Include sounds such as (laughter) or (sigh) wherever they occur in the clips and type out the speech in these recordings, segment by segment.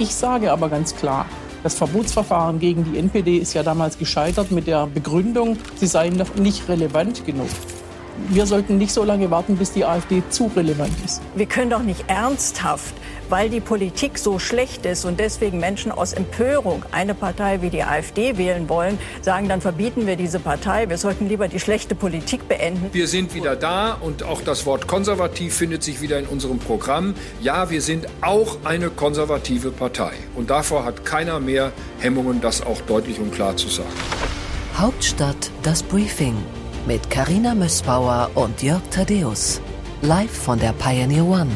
Ich sage aber ganz klar, das Verbotsverfahren gegen die NPD ist ja damals gescheitert mit der Begründung, sie seien nicht relevant genug. Wir sollten nicht so lange warten, bis die AfD zu relevant ist. Wir können doch nicht ernsthaft weil die Politik so schlecht ist und deswegen Menschen aus Empörung eine Partei wie die AfD wählen wollen, sagen, dann verbieten wir diese Partei. Wir sollten lieber die schlechte Politik beenden. Wir sind wieder da und auch das Wort konservativ findet sich wieder in unserem Programm. Ja, wir sind auch eine konservative Partei. Und davor hat keiner mehr Hemmungen, das auch deutlich und klar zu sagen. Hauptstadt das Briefing mit Karina Mössbauer und Jörg Thaddeus. Live von der Pioneer One.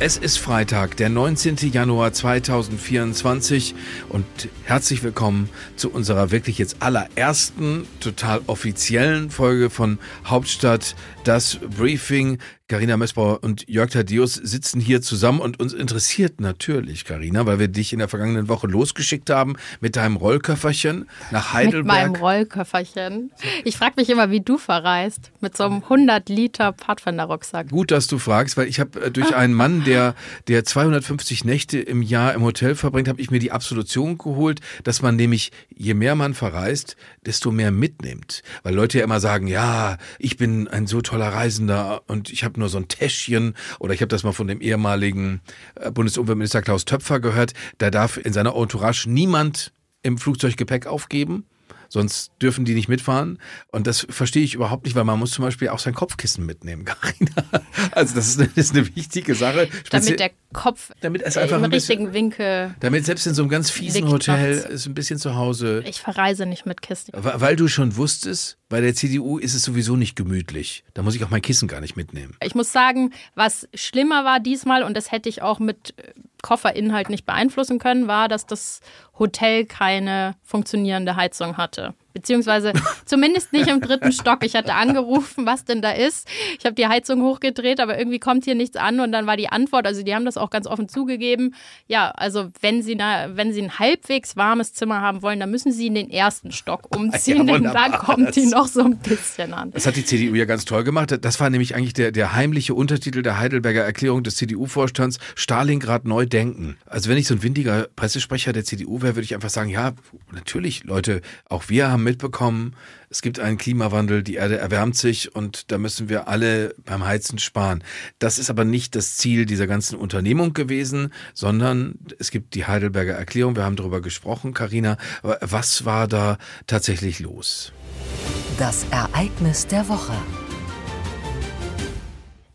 Es ist Freitag, der 19. Januar 2024 und herzlich willkommen zu unserer wirklich jetzt allerersten, total offiziellen Folge von Hauptstadt, das Briefing. Carina Messbauer und Jörg Thaddeus sitzen hier zusammen und uns interessiert natürlich, Carina, weil wir dich in der vergangenen Woche losgeschickt haben mit deinem Rollköfferchen nach Heidelberg. Mit meinem Rollköfferchen. Ich frage mich immer, wie du verreist. Mit so einem 100 Liter Pfadfinderrucksack. Gut, dass du fragst, weil ich habe äh, durch einen Mann, der, der 250 Nächte im Jahr im Hotel verbringt, habe ich mir die Absolution geholt, dass man nämlich, je mehr man verreist, desto mehr mitnimmt. Weil Leute ja immer sagen, ja, ich bin ein so toller Reisender und ich habe habe nur so ein Täschchen. Oder ich habe das mal von dem ehemaligen äh, Bundesumweltminister Klaus Töpfer gehört, da darf in seiner Entourage niemand im Flugzeug Gepäck aufgeben sonst dürfen die nicht mitfahren. Und das verstehe ich überhaupt nicht, weil man muss zum Beispiel auch sein Kopfkissen mitnehmen, (laughs) Carina. Also das ist eine, das ist eine wichtige Sache. Speziell, damit der Kopf damit es einfach im ein richtigen Winkel. Damit selbst in so einem ganz fiesen Hotel ist ein bisschen zu Hause. Ich verreise nicht mit Kissen. Weil du schon wusstest, bei der CDU ist es sowieso nicht gemütlich. Da muss ich auch mein Kissen gar nicht mitnehmen. Ich muss sagen, was schlimmer war diesmal, und das hätte ich auch mit Kofferinhalt nicht beeinflussen können, war, dass das Hotel keine funktionierende Heizung hatte. Beziehungsweise zumindest nicht im dritten Stock. Ich hatte angerufen, was denn da ist. Ich habe die Heizung hochgedreht, aber irgendwie kommt hier nichts an. Und dann war die Antwort, also die haben das auch ganz offen zugegeben. Ja, also wenn Sie, na, wenn Sie ein halbwegs warmes Zimmer haben wollen, dann müssen Sie in den ersten Stock umziehen, (laughs) ja, denn da kommt die noch so ein bisschen an. Das hat die CDU ja ganz toll gemacht. Das war nämlich eigentlich der, der heimliche Untertitel der Heidelberger Erklärung des CDU-Vorstands, Stalingrad neu denken. Also wenn ich so ein windiger Pressesprecher der CDU wäre, würde ich einfach sagen, ja, natürlich, Leute, auch wir haben mitbekommen, es gibt einen Klimawandel, die Erde erwärmt sich und da müssen wir alle beim Heizen sparen. Das ist aber nicht das Ziel dieser ganzen Unternehmung gewesen, sondern es gibt die Heidelberger Erklärung, wir haben darüber gesprochen, Karina. Was war da tatsächlich los? Das Ereignis der Woche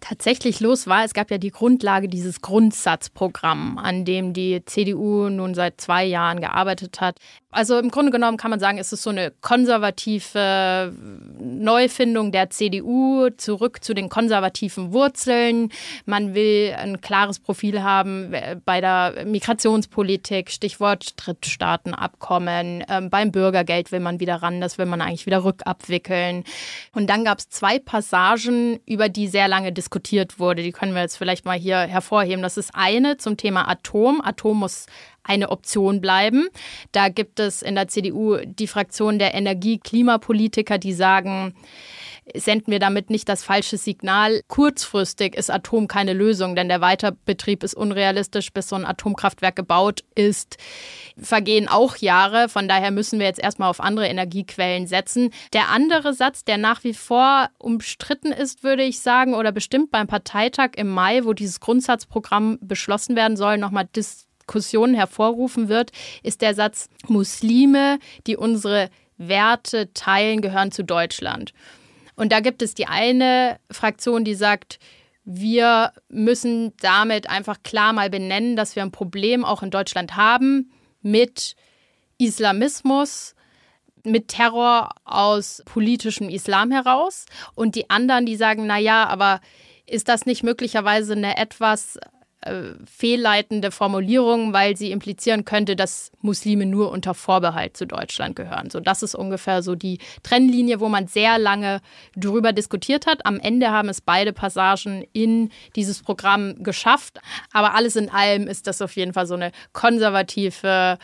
tatsächlich los war, es gab ja die Grundlage dieses Grundsatzprogramm, an dem die CDU nun seit zwei Jahren gearbeitet hat. Also im Grunde genommen kann man sagen, es ist so eine konservative Neufindung der CDU zurück zu den konservativen Wurzeln. Man will ein klares Profil haben bei der Migrationspolitik, Stichwort Drittstaatenabkommen. Ähm, beim Bürgergeld will man wieder ran, das will man eigentlich wieder rückabwickeln. Und dann gab es zwei Passagen, über die sehr lange diskutiert wurde. Die können wir jetzt vielleicht mal hier hervorheben. Das ist eine zum Thema Atom. Atom muss eine Option bleiben. Da gibt es in der CDU die Fraktion der Energie-Klimapolitiker, die sagen, senden wir damit nicht das falsche Signal. Kurzfristig ist Atom keine Lösung, denn der Weiterbetrieb ist unrealistisch, bis so ein Atomkraftwerk gebaut ist. Vergehen auch Jahre, von daher müssen wir jetzt erstmal auf andere Energiequellen setzen. Der andere Satz, der nach wie vor umstritten ist, würde ich sagen, oder bestimmt beim Parteitag im Mai, wo dieses Grundsatzprogramm beschlossen werden soll, nochmal dis Diskussionen hervorrufen wird, ist der Satz, Muslime, die unsere Werte teilen, gehören zu Deutschland. Und da gibt es die eine Fraktion, die sagt, wir müssen damit einfach klar mal benennen, dass wir ein Problem auch in Deutschland haben mit Islamismus, mit Terror aus politischem Islam heraus. Und die anderen, die sagen, na ja, aber ist das nicht möglicherweise eine etwas äh, fehlleitende Formulierung, weil sie implizieren könnte, dass Muslime nur unter Vorbehalt zu Deutschland gehören. So, das ist ungefähr so die Trennlinie, wo man sehr lange drüber diskutiert hat. Am Ende haben es beide Passagen in dieses Programm geschafft. Aber alles in allem ist das auf jeden Fall so eine konservative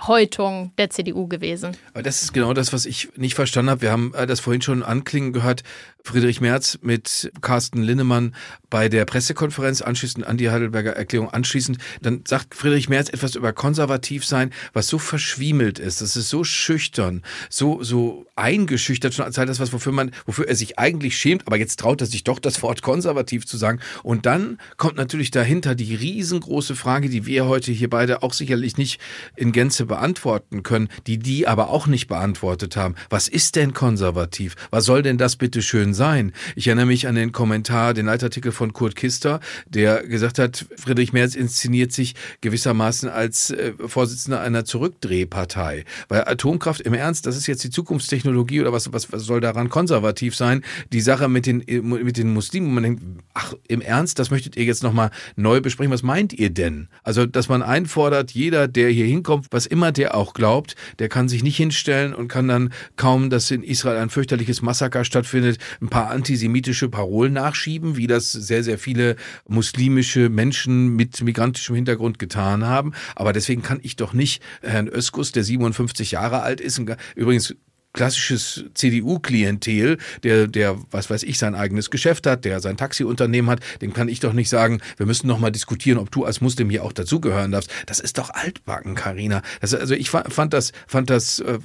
Häutung der CDU gewesen. Aber das ist genau das, was ich nicht verstanden habe. Wir haben äh, das vorhin schon anklingen gehört. Friedrich Merz mit Carsten Linnemann bei der Pressekonferenz anschließend an die Heidelberger Erklärung anschließend. Dann sagt Friedrich Merz etwas über konservativ sein, was so verschwiemelt ist. Das ist so schüchtern, so, so eingeschüchtert schon als das was, wofür man, wofür er sich eigentlich schämt. Aber jetzt traut er sich doch das Wort konservativ zu sagen. Und dann kommt natürlich dahinter die riesengroße Frage, die wir heute hier beide auch sicherlich nicht in Gänze beantworten können, die die aber auch nicht beantwortet haben. Was ist denn konservativ? Was soll denn das bitte schön sein? Ich erinnere mich an den Kommentar, den Leitartikel von Kurt Kister, der gesagt hat, Friedrich Merz inszeniert sich gewissermaßen als äh, Vorsitzender einer Zurückdrehpartei. Weil Atomkraft im Ernst, das ist jetzt die Zukunftstechnologie oder was, was, was soll daran konservativ sein? Die Sache mit den, mit den Muslimen, man denkt, ach, im Ernst, das möchtet ihr jetzt nochmal neu besprechen. Was meint ihr denn? Also, dass man einfordert, jeder, der hier hinkommt, was immer der auch glaubt, der kann sich nicht hinstellen und kann dann kaum, dass in Israel ein fürchterliches Massaker stattfindet, ein paar antisemitische Parolen nachschieben, wie das sehr, sehr viele muslimische Menschen mit migrantischem Hintergrund getan haben. Aber deswegen kann ich doch nicht Herrn Öskus, der 57 Jahre alt ist, übrigens klassisches CDU-Klientel, der, der, was weiß ich, sein eigenes Geschäft hat, der sein Taxiunternehmen hat, dem kann ich doch nicht sagen, wir müssen noch mal diskutieren, ob du als Muslim hier auch dazugehören darfst. Das ist doch altbacken, Karina. Also ich fand das, fand das, äh,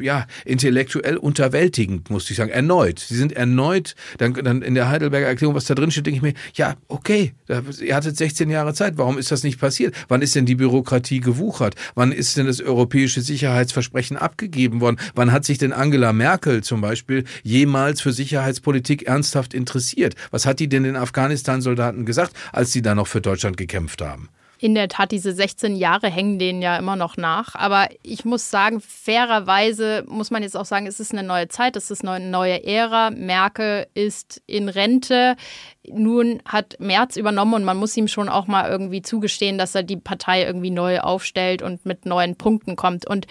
ja, intellektuell unterwältigend, muss ich sagen. Erneut. Sie sind erneut, dann, dann in der Heidelberger Erklärung, was da drin steht, denke ich mir, ja, okay, ihr hattet 16 Jahre Zeit. Warum ist das nicht passiert? Wann ist denn die Bürokratie gewuchert? Wann ist denn das europäische Sicherheitsversprechen abgegeben worden? Wann hat sich sich denn Angela Merkel zum Beispiel jemals für Sicherheitspolitik ernsthaft interessiert? Was hat die denn den Afghanistan-Soldaten gesagt, als sie da noch für Deutschland gekämpft haben? In der Tat, diese 16 Jahre hängen denen ja immer noch nach. Aber ich muss sagen, fairerweise muss man jetzt auch sagen, es ist eine neue Zeit, es ist eine neue Ära. Merkel ist in Rente. Nun hat Merz übernommen und man muss ihm schon auch mal irgendwie zugestehen, dass er die Partei irgendwie neu aufstellt und mit neuen Punkten kommt. Und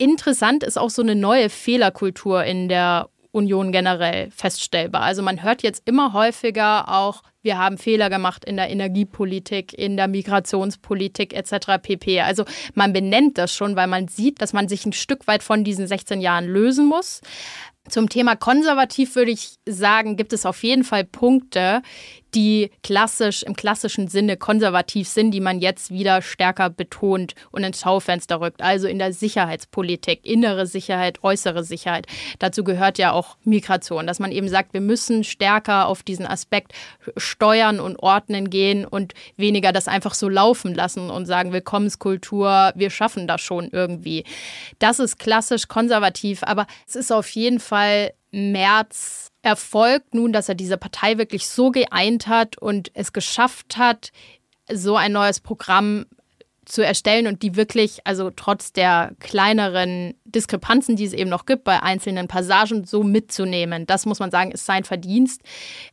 Interessant ist auch so eine neue Fehlerkultur in der Union generell feststellbar. Also man hört jetzt immer häufiger auch, wir haben Fehler gemacht in der Energiepolitik, in der Migrationspolitik etc. pp. Also man benennt das schon, weil man sieht, dass man sich ein Stück weit von diesen 16 Jahren lösen muss. Zum Thema konservativ würde ich sagen, gibt es auf jeden Fall Punkte, die klassisch im klassischen Sinne konservativ sind, die man jetzt wieder stärker betont und ins Schaufenster rückt. Also in der Sicherheitspolitik, innere Sicherheit, äußere Sicherheit. Dazu gehört ja auch Migration, dass man eben sagt, wir müssen stärker auf diesen Aspekt steuern und ordnen gehen und weniger das einfach so laufen lassen und sagen, Willkommenskultur, wir schaffen das schon irgendwie. Das ist klassisch konservativ, aber es ist auf jeden Fall März Erfolg nun, dass er diese Partei wirklich so geeint hat und es geschafft hat, so ein neues Programm zu erstellen und die wirklich, also trotz der kleineren Diskrepanzen, die es eben noch gibt, bei einzelnen Passagen so mitzunehmen. Das muss man sagen, ist sein Verdienst.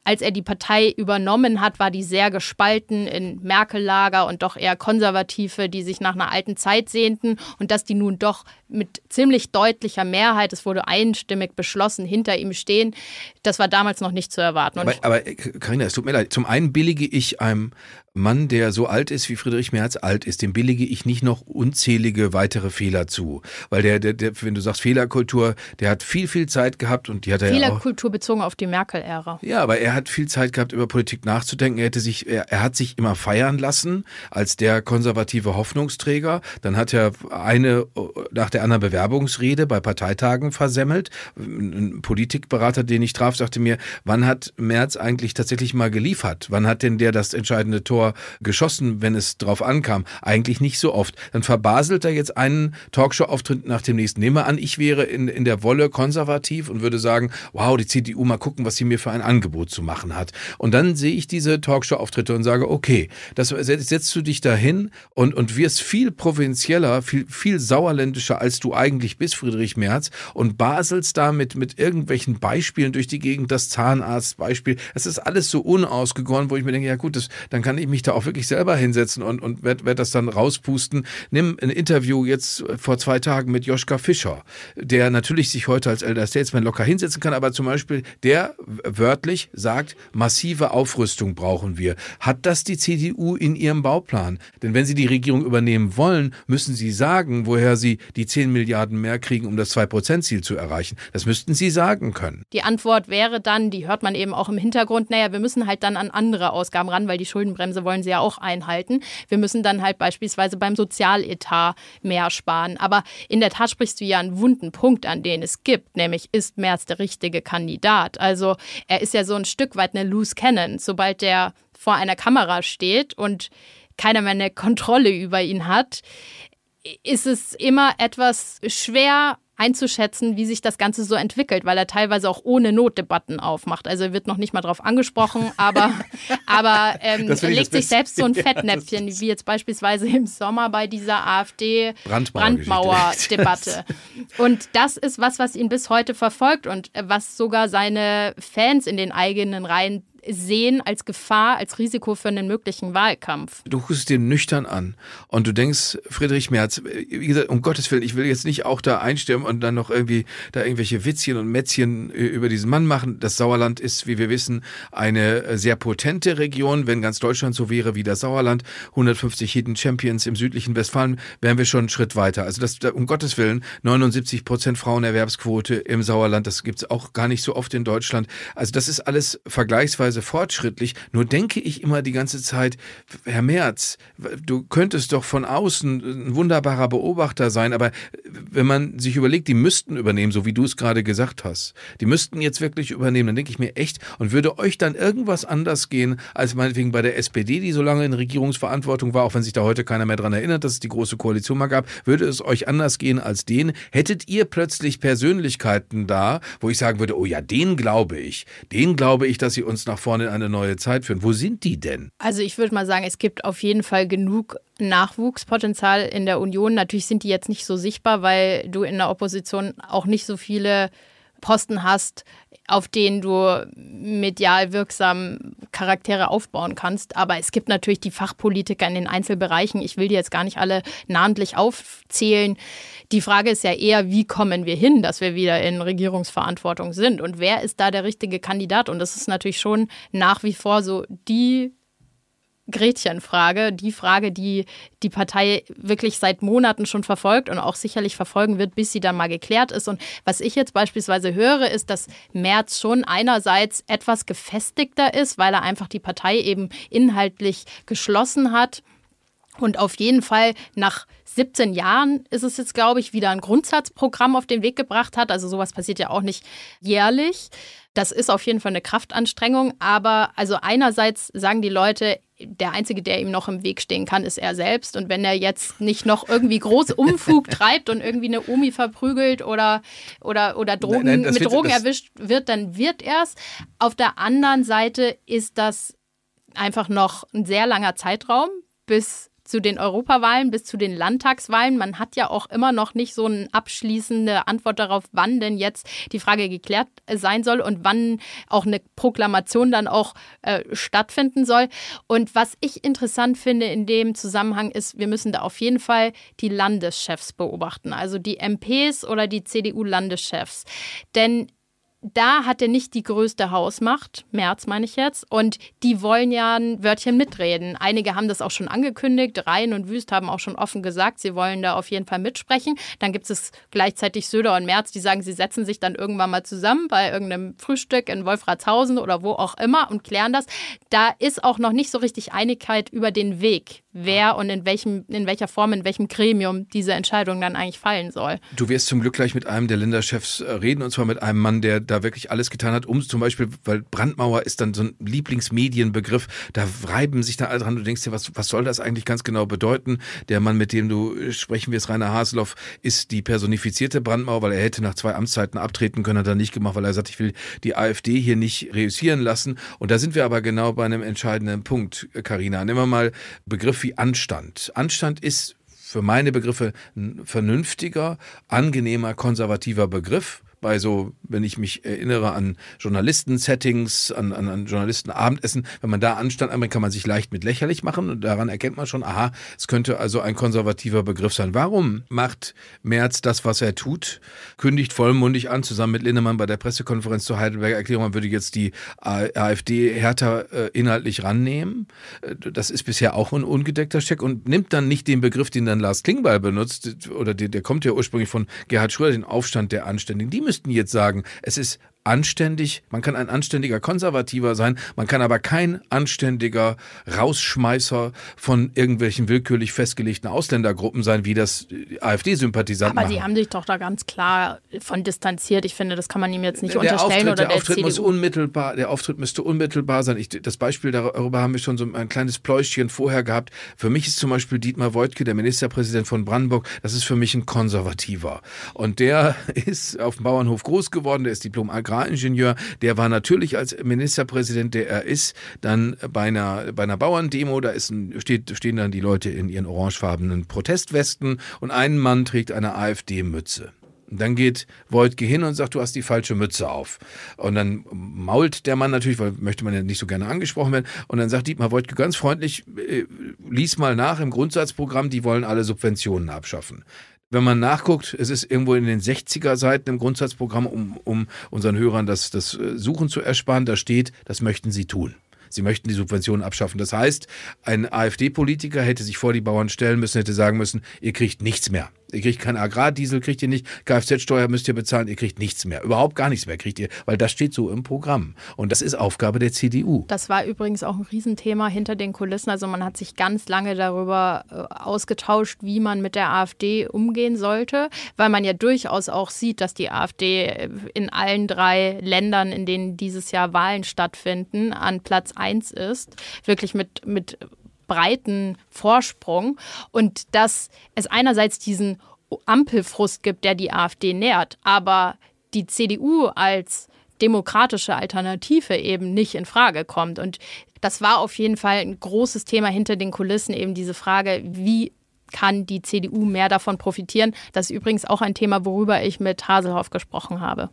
Als er die Partei übernommen hat, war die sehr gespalten in Merkel-Lager und doch eher Konservative, die sich nach einer alten Zeit sehnten und dass die nun doch mit ziemlich deutlicher Mehrheit, es wurde einstimmig beschlossen, hinter ihm stehen, das war damals noch nicht zu erwarten. aber, aber Carina, es tut mir leid. Zum einen billige ich einem Mann, der so alt ist, wie Friedrich Merz alt ist, dem billige ich nicht noch unzählige weitere Fehler zu. Weil der, der, der wenn du sagst Fehlerkultur, der hat viel, viel Zeit gehabt und die hat er Fehlerkultur ja bezogen auf die Merkel-Ära. Ja, aber er hat viel Zeit gehabt, über Politik nachzudenken. Er hätte sich, er, er hat sich immer feiern lassen als der konservative Hoffnungsträger. Dann hat er eine nach der anderen Bewerbungsrede bei Parteitagen versemmelt. Ein Politikberater, den ich traf, sagte mir, wann hat Merz eigentlich tatsächlich mal geliefert? Wann hat denn der das entscheidende Tor geschossen, wenn es drauf ankam. Eigentlich nicht so oft. Dann verbaselt er jetzt einen Talkshow-Auftritt nach dem nächsten. Nehmen wir an, ich wäre in, in der Wolle konservativ und würde sagen, wow, die CDU, mal gucken, was sie mir für ein Angebot zu machen hat. Und dann sehe ich diese Talkshow-Auftritte und sage, okay, das setzt du dich dahin und, und wirst viel provinzieller, viel, viel sauerländischer, als du eigentlich bist, Friedrich Merz, und baselst da mit, mit irgendwelchen Beispielen durch die Gegend, das Zahnarztbeispiel. Es ist alles so unausgegoren, wo ich mir denke, ja gut, das, dann kann ich mich mich da auch wirklich selber hinsetzen und, und werde werd das dann rauspusten. Nimm ein Interview jetzt vor zwei Tagen mit Joschka Fischer, der natürlich sich heute als Elder Statesman locker hinsetzen kann, aber zum Beispiel der wörtlich sagt, massive Aufrüstung brauchen wir. Hat das die CDU in ihrem Bauplan? Denn wenn sie die Regierung übernehmen wollen, müssen sie sagen, woher sie die 10 Milliarden mehr kriegen, um das 2-Prozent-Ziel zu erreichen. Das müssten sie sagen können. Die Antwort wäre dann, die hört man eben auch im Hintergrund, naja, wir müssen halt dann an andere Ausgaben ran, weil die Schuldenbremse wollen sie ja auch einhalten. Wir müssen dann halt beispielsweise beim Sozialetat mehr sparen. Aber in der Tat sprichst du ja einen wunden Punkt an, den es gibt, nämlich ist Merz der richtige Kandidat. Also er ist ja so ein Stück weit eine Loose Cannon. Sobald der vor einer Kamera steht und keiner mehr eine Kontrolle über ihn hat, ist es immer etwas schwer einzuschätzen, wie sich das Ganze so entwickelt, weil er teilweise auch ohne Notdebatten aufmacht. Also er wird noch nicht mal drauf angesprochen, (laughs) aber, aber ähm, er legt sich selbst so ein (laughs) Fettnäpfchen, ja, wie jetzt beispielsweise im Sommer bei dieser AfD-Brandmauer-Debatte. und das ist was, was ihn bis heute verfolgt und was sogar seine Fans in den eigenen Reihen sehen als Gefahr, als Risiko für einen möglichen Wahlkampf. Du guckst es dir nüchtern an und du denkst, Friedrich Merz, wie gesagt, um Gottes Willen, ich will jetzt nicht auch da einstimmen und dann noch irgendwie da irgendwelche Witzchen und Mätzchen über diesen Mann machen. Das Sauerland ist, wie wir wissen, eine sehr potente Region. Wenn ganz Deutschland so wäre wie das Sauerland, 150 Hidden Champions im südlichen Westfalen, wären wir schon einen Schritt weiter. Also das, um Gottes Willen, 79 Prozent Frauenerwerbsquote im Sauerland, das gibt's auch gar nicht so oft in Deutschland. Also das ist alles vergleichsweise Weise fortschrittlich. Nur denke ich immer die ganze Zeit, Herr Merz, du könntest doch von außen ein wunderbarer Beobachter sein, aber wenn man sich überlegt, die müssten übernehmen, so wie du es gerade gesagt hast, die müssten jetzt wirklich übernehmen, dann denke ich mir echt, und würde euch dann irgendwas anders gehen, als meinetwegen bei der SPD, die so lange in Regierungsverantwortung war, auch wenn sich da heute keiner mehr dran erinnert, dass es die große Koalition mal gab, würde es euch anders gehen als denen? Hättet ihr plötzlich Persönlichkeiten da, wo ich sagen würde, oh ja, den glaube ich, den glaube ich, dass sie uns nach vorne in eine neue Zeit führen. Wo sind die denn? Also ich würde mal sagen, es gibt auf jeden Fall genug Nachwuchspotenzial in der Union. Natürlich sind die jetzt nicht so sichtbar, weil du in der Opposition auch nicht so viele Posten hast, auf denen du medial wirksam Charaktere aufbauen kannst. Aber es gibt natürlich die Fachpolitiker in den Einzelbereichen. Ich will die jetzt gar nicht alle namentlich aufzählen. Die Frage ist ja eher, wie kommen wir hin, dass wir wieder in Regierungsverantwortung sind? Und wer ist da der richtige Kandidat? Und das ist natürlich schon nach wie vor so die Gretchenfrage, die Frage, die die Partei wirklich seit Monaten schon verfolgt und auch sicherlich verfolgen wird, bis sie dann mal geklärt ist. Und was ich jetzt beispielsweise höre, ist, dass Merz schon einerseits etwas gefestigter ist, weil er einfach die Partei eben inhaltlich geschlossen hat und auf jeden Fall nach 17 Jahren ist es jetzt, glaube ich, wieder ein Grundsatzprogramm auf den Weg gebracht hat. Also sowas passiert ja auch nicht jährlich. Das ist auf jeden Fall eine Kraftanstrengung. Aber also einerseits sagen die Leute, der Einzige, der ihm noch im Weg stehen kann, ist er selbst. Und wenn er jetzt nicht noch irgendwie groß (laughs) Umfug treibt und irgendwie eine Omi verprügelt oder, oder, oder Drogen, nein, nein, mit wird, Drogen erwischt wird, dann wird er es. Auf der anderen Seite ist das einfach noch ein sehr langer Zeitraum, bis zu den Europawahlen bis zu den Landtagswahlen. Man hat ja auch immer noch nicht so eine abschließende Antwort darauf, wann denn jetzt die Frage geklärt sein soll und wann auch eine Proklamation dann auch äh, stattfinden soll. Und was ich interessant finde in dem Zusammenhang ist, wir müssen da auf jeden Fall die Landeschefs beobachten, also die MPs oder die CDU-Landeschefs. Denn da hat er nicht die größte Hausmacht, März meine ich jetzt, und die wollen ja ein Wörtchen mitreden. Einige haben das auch schon angekündigt, Rhein und Wüst haben auch schon offen gesagt, sie wollen da auf jeden Fall mitsprechen. Dann gibt es gleichzeitig Söder und Merz, die sagen, sie setzen sich dann irgendwann mal zusammen bei irgendeinem Frühstück in Wolfratshausen oder wo auch immer und klären das. Da ist auch noch nicht so richtig Einigkeit über den Weg, wer und in, welchem, in welcher Form, in welchem Gremium diese Entscheidung dann eigentlich fallen soll. Du wirst zum Glück gleich mit einem der Länderchefs äh, reden und zwar mit einem Mann, der da wirklich alles getan hat, um zum Beispiel, weil Brandmauer ist dann so ein Lieblingsmedienbegriff, da reiben sich da alle dran, du denkst dir, was, was soll das eigentlich ganz genau bedeuten? Der Mann, mit dem du äh, sprechen wirst, Rainer Haseloff, ist die personifizierte Brandmauer, weil er hätte nach zwei Amtszeiten abtreten können, hat er nicht gemacht, weil er sagt, ich will die AfD hier nicht reüssieren lassen. Und da sind wir aber genau bei einem entscheidenden Punkt, Karina. Nehmen wir mal Begriff wie Anstand. Anstand ist für meine Begriffe ein vernünftiger, angenehmer, konservativer Begriff bei so, wenn ich mich erinnere an Journalisten-Settings, an, an, an Journalisten-Abendessen, wenn man da anstand, kann man sich leicht mit lächerlich machen und daran erkennt man schon, aha, es könnte also ein konservativer Begriff sein. Warum macht Merz das, was er tut, kündigt vollmundig an, zusammen mit Lindemann bei der Pressekonferenz zur Heidelberger Erklärung, man würde jetzt die AfD härter äh, inhaltlich rannehmen. Äh, das ist bisher auch ein ungedeckter Check und nimmt dann nicht den Begriff, den dann Lars Klingbeil benutzt, oder der, der kommt ja ursprünglich von Gerhard Schröder, den Aufstand der Anständigen. Die müssten jetzt sagen, es ist anständig, man kann ein anständiger Konservativer sein, man kann aber kein anständiger Rausschmeißer von irgendwelchen willkürlich festgelegten Ausländergruppen sein, wie das AfD-Sympathisanten Aber. Sie haben sich doch da ganz klar von distanziert. Ich finde, das kann man ihm jetzt nicht der unterstellen Auftritt, oder der, der Auftritt CDU. muss unmittelbar, der Auftritt müsste unmittelbar sein. Ich, das Beispiel darüber haben wir schon so ein kleines Pläuschchen vorher gehabt. Für mich ist zum Beispiel Dietmar Woidke, der Ministerpräsident von Brandenburg, das ist für mich ein Konservativer. Und der (laughs) ist auf dem Bauernhof groß geworden, der ist Diplom-Agrar Agraringenieur, der war natürlich als Ministerpräsident, der er ist, dann bei einer, bei einer Bauerndemo, da ist ein, steht, stehen dann die Leute in ihren orangefarbenen Protestwesten und ein Mann trägt eine AfD-Mütze. Dann geht Wojtke hin und sagt, du hast die falsche Mütze auf. Und dann mault der Mann natürlich, weil möchte man ja nicht so gerne angesprochen werden. Und dann sagt Dietmar Wojtke ganz freundlich, äh, lies mal nach im Grundsatzprogramm, die wollen alle Subventionen abschaffen. Wenn man nachguckt, es ist irgendwo in den 60er Seiten im Grundsatzprogramm, um, um unseren Hörern das, das äh, Suchen zu ersparen, da steht, das möchten sie tun. Sie möchten die Subventionen abschaffen. Das heißt, ein AfD-Politiker hätte sich vor die Bauern stellen müssen, hätte sagen müssen, ihr kriegt nichts mehr. Ihr kriegt keinen Agrardiesel, kriegt ihr nicht. Kfz-Steuer müsst ihr bezahlen, ihr kriegt nichts mehr. Überhaupt gar nichts mehr kriegt ihr, weil das steht so im Programm. Und das ist Aufgabe der CDU. Das war übrigens auch ein Riesenthema hinter den Kulissen. Also man hat sich ganz lange darüber äh, ausgetauscht, wie man mit der AfD umgehen sollte, weil man ja durchaus auch sieht, dass die AfD äh, in allen drei Ländern, in denen dieses Jahr Wahlen stattfinden, an Platz eins ist. Wirklich mit, mit breiten Vorsprung und dass es einerseits diesen Ampelfrust gibt, der die AfD nährt, aber die CDU als demokratische Alternative eben nicht in Frage kommt. Und das war auf jeden Fall ein großes Thema hinter den Kulissen, eben diese Frage, wie kann die CDU mehr davon profitieren. Das ist übrigens auch ein Thema, worüber ich mit Haselhoff gesprochen habe.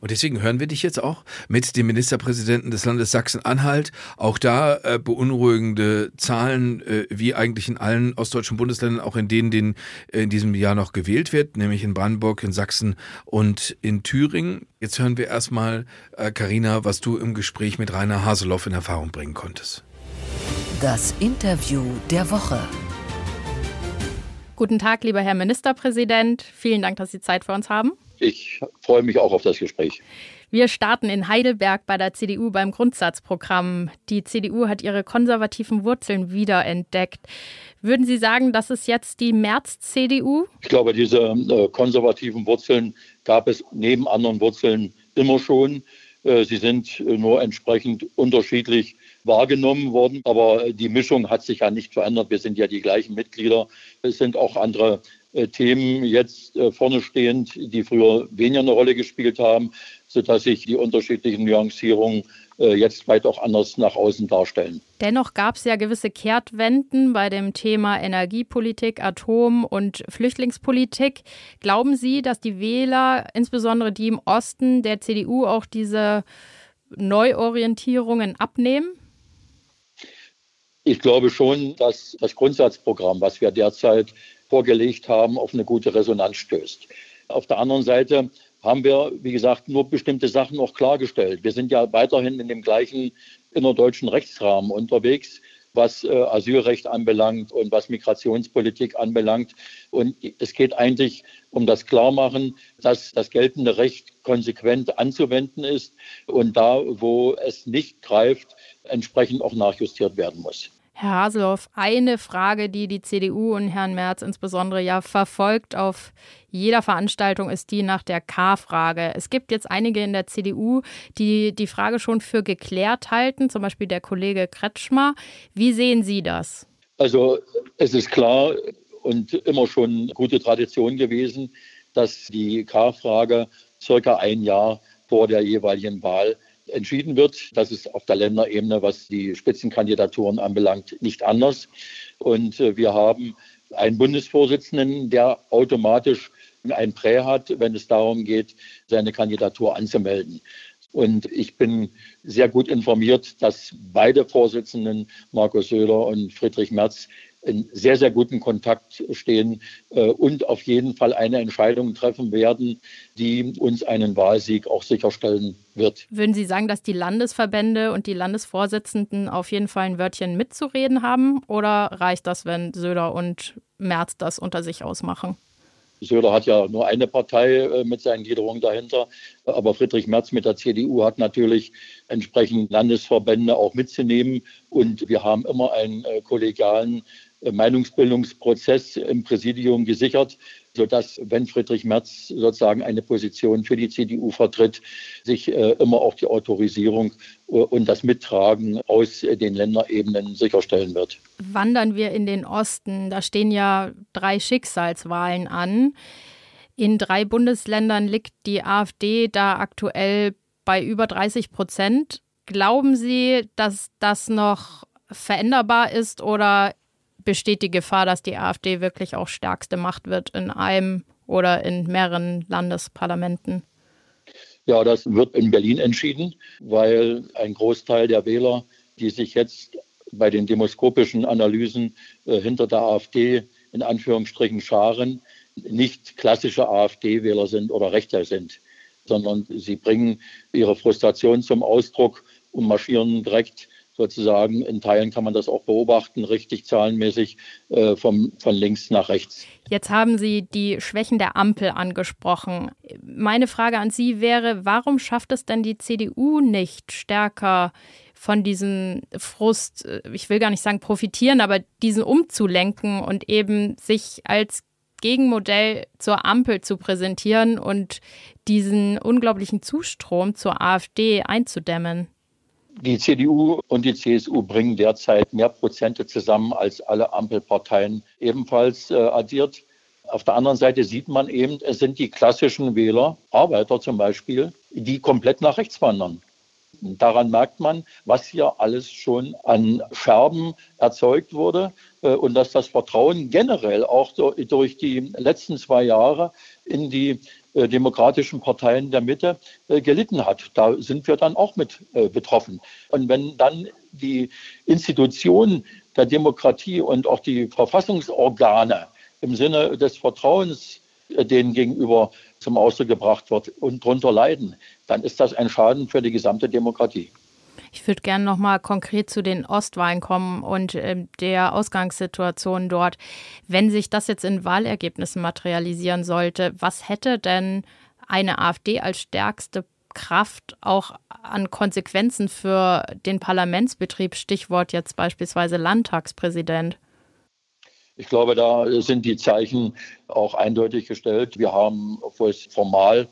Und deswegen hören wir dich jetzt auch mit dem Ministerpräsidenten des Landes Sachsen-Anhalt. Auch da äh, beunruhigende Zahlen, äh, wie eigentlich in allen ostdeutschen Bundesländern, auch in denen, denen in diesem Jahr noch gewählt wird, nämlich in Brandenburg, in Sachsen und in Thüringen. Jetzt hören wir erstmal, Karina, äh, was du im Gespräch mit Rainer Haseloff in Erfahrung bringen konntest. Das Interview der Woche. Guten Tag, lieber Herr Ministerpräsident. Vielen Dank, dass Sie Zeit für uns haben ich freue mich auch auf das Gespräch. Wir starten in Heidelberg bei der CDU beim Grundsatzprogramm. Die CDU hat ihre konservativen Wurzeln wiederentdeckt. Würden Sie sagen, das ist jetzt die März-CDU? Ich glaube, diese äh, konservativen Wurzeln gab es neben anderen Wurzeln immer schon. Äh, sie sind äh, nur entsprechend unterschiedlich wahrgenommen worden. Aber die Mischung hat sich ja nicht verändert. Wir sind ja die gleichen Mitglieder. Es sind auch andere Themen jetzt äh, vorne stehend, die früher weniger eine Rolle gespielt haben, sodass sich die unterschiedlichen Nuancierungen äh, jetzt weit auch anders nach außen darstellen. Dennoch gab es ja gewisse Kehrtwenden bei dem Thema Energiepolitik, Atom- und Flüchtlingspolitik. Glauben Sie, dass die Wähler, insbesondere die im Osten der CDU, auch diese Neuorientierungen abnehmen? Ich glaube schon, dass das Grundsatzprogramm, was wir derzeit vorgelegt haben, auf eine gute Resonanz stößt. Auf der anderen Seite haben wir, wie gesagt, nur bestimmte Sachen noch klargestellt. Wir sind ja weiterhin in dem gleichen innerdeutschen Rechtsrahmen unterwegs, was äh, Asylrecht anbelangt und was Migrationspolitik anbelangt. Und es geht eigentlich um das Klarmachen, dass das geltende Recht konsequent anzuwenden ist und da, wo es nicht greift, entsprechend auch nachjustiert werden muss. Herr Haseloff, eine Frage, die die CDU und Herrn Merz insbesondere ja verfolgt auf jeder Veranstaltung, ist die nach der K-Frage. Es gibt jetzt einige in der CDU, die die Frage schon für geklärt halten, zum Beispiel der Kollege Kretschmer. Wie sehen Sie das? Also es ist klar und immer schon gute Tradition gewesen, dass die K-Frage circa ein Jahr vor der jeweiligen Wahl entschieden wird. Das ist auf der Länderebene, was die Spitzenkandidaturen anbelangt, nicht anders. Und äh, wir haben einen Bundesvorsitzenden, der automatisch ein Prä hat, wenn es darum geht, seine Kandidatur anzumelden. Und ich bin sehr gut informiert, dass beide Vorsitzenden, Markus Söder und Friedrich Merz, in sehr, sehr guten Kontakt stehen äh, und auf jeden Fall eine Entscheidung treffen werden, die uns einen Wahlsieg auch sicherstellen wird. Würden Sie sagen, dass die Landesverbände und die Landesvorsitzenden auf jeden Fall ein Wörtchen mitzureden haben? Oder reicht das, wenn Söder und Merz das unter sich ausmachen? Söder hat ja nur eine Partei äh, mit seinen Gliederungen dahinter. Aber Friedrich Merz mit der CDU hat natürlich entsprechend Landesverbände auch mitzunehmen. Und wir haben immer einen äh, kollegialen Meinungsbildungsprozess im Präsidium gesichert, sodass, wenn Friedrich Merz sozusagen eine Position für die CDU vertritt, sich immer auch die Autorisierung und das Mittragen aus den Länderebenen sicherstellen wird. Wandern wir in den Osten. Da stehen ja drei Schicksalswahlen an. In drei Bundesländern liegt die AfD da aktuell bei über 30 Prozent. Glauben Sie, dass das noch veränderbar ist oder besteht die Gefahr, dass die AfD wirklich auch stärkste Macht wird in einem oder in mehreren Landesparlamenten? Ja, das wird in Berlin entschieden, weil ein Großteil der Wähler, die sich jetzt bei den demoskopischen Analysen äh, hinter der AfD in Anführungsstrichen scharen, nicht klassische AfD-Wähler sind oder Rechter sind, sondern sie bringen ihre Frustration zum Ausdruck und marschieren direkt sozusagen, in Teilen kann man das auch beobachten, richtig zahlenmäßig äh, vom, von links nach rechts. Jetzt haben Sie die Schwächen der Ampel angesprochen. Meine Frage an Sie wäre, warum schafft es denn die CDU nicht stärker von diesem Frust, äh, ich will gar nicht sagen profitieren, aber diesen umzulenken und eben sich als Gegenmodell zur Ampel zu präsentieren und diesen unglaublichen Zustrom zur AfD einzudämmen? Die CDU und die CSU bringen derzeit mehr Prozente zusammen als alle Ampelparteien ebenfalls äh, addiert. Auf der anderen Seite sieht man eben, es sind die klassischen Wähler, Arbeiter zum Beispiel, die komplett nach rechts wandern. Daran merkt man, was hier alles schon an Scherben erzeugt wurde äh, und dass das Vertrauen generell auch durch die letzten zwei Jahre in die demokratischen Parteien der Mitte äh, gelitten hat. Da sind wir dann auch mit betroffen. Und wenn dann die Institutionen der Demokratie und auch die Verfassungsorgane im Sinne des Vertrauens denen gegenüber zum Ausdruck gebracht wird und darunter leiden, dann ist das ein Schaden für die gesamte Demokratie. Ich würde gerne noch mal konkret zu den Ostwahlen kommen und äh, der Ausgangssituation dort. Wenn sich das jetzt in Wahlergebnissen materialisieren sollte, was hätte denn eine AfD als stärkste Kraft auch an Konsequenzen für den Parlamentsbetrieb? Stichwort jetzt beispielsweise Landtagspräsident. Ich glaube, da sind die Zeichen auch eindeutig gestellt. Wir haben, obwohl es formal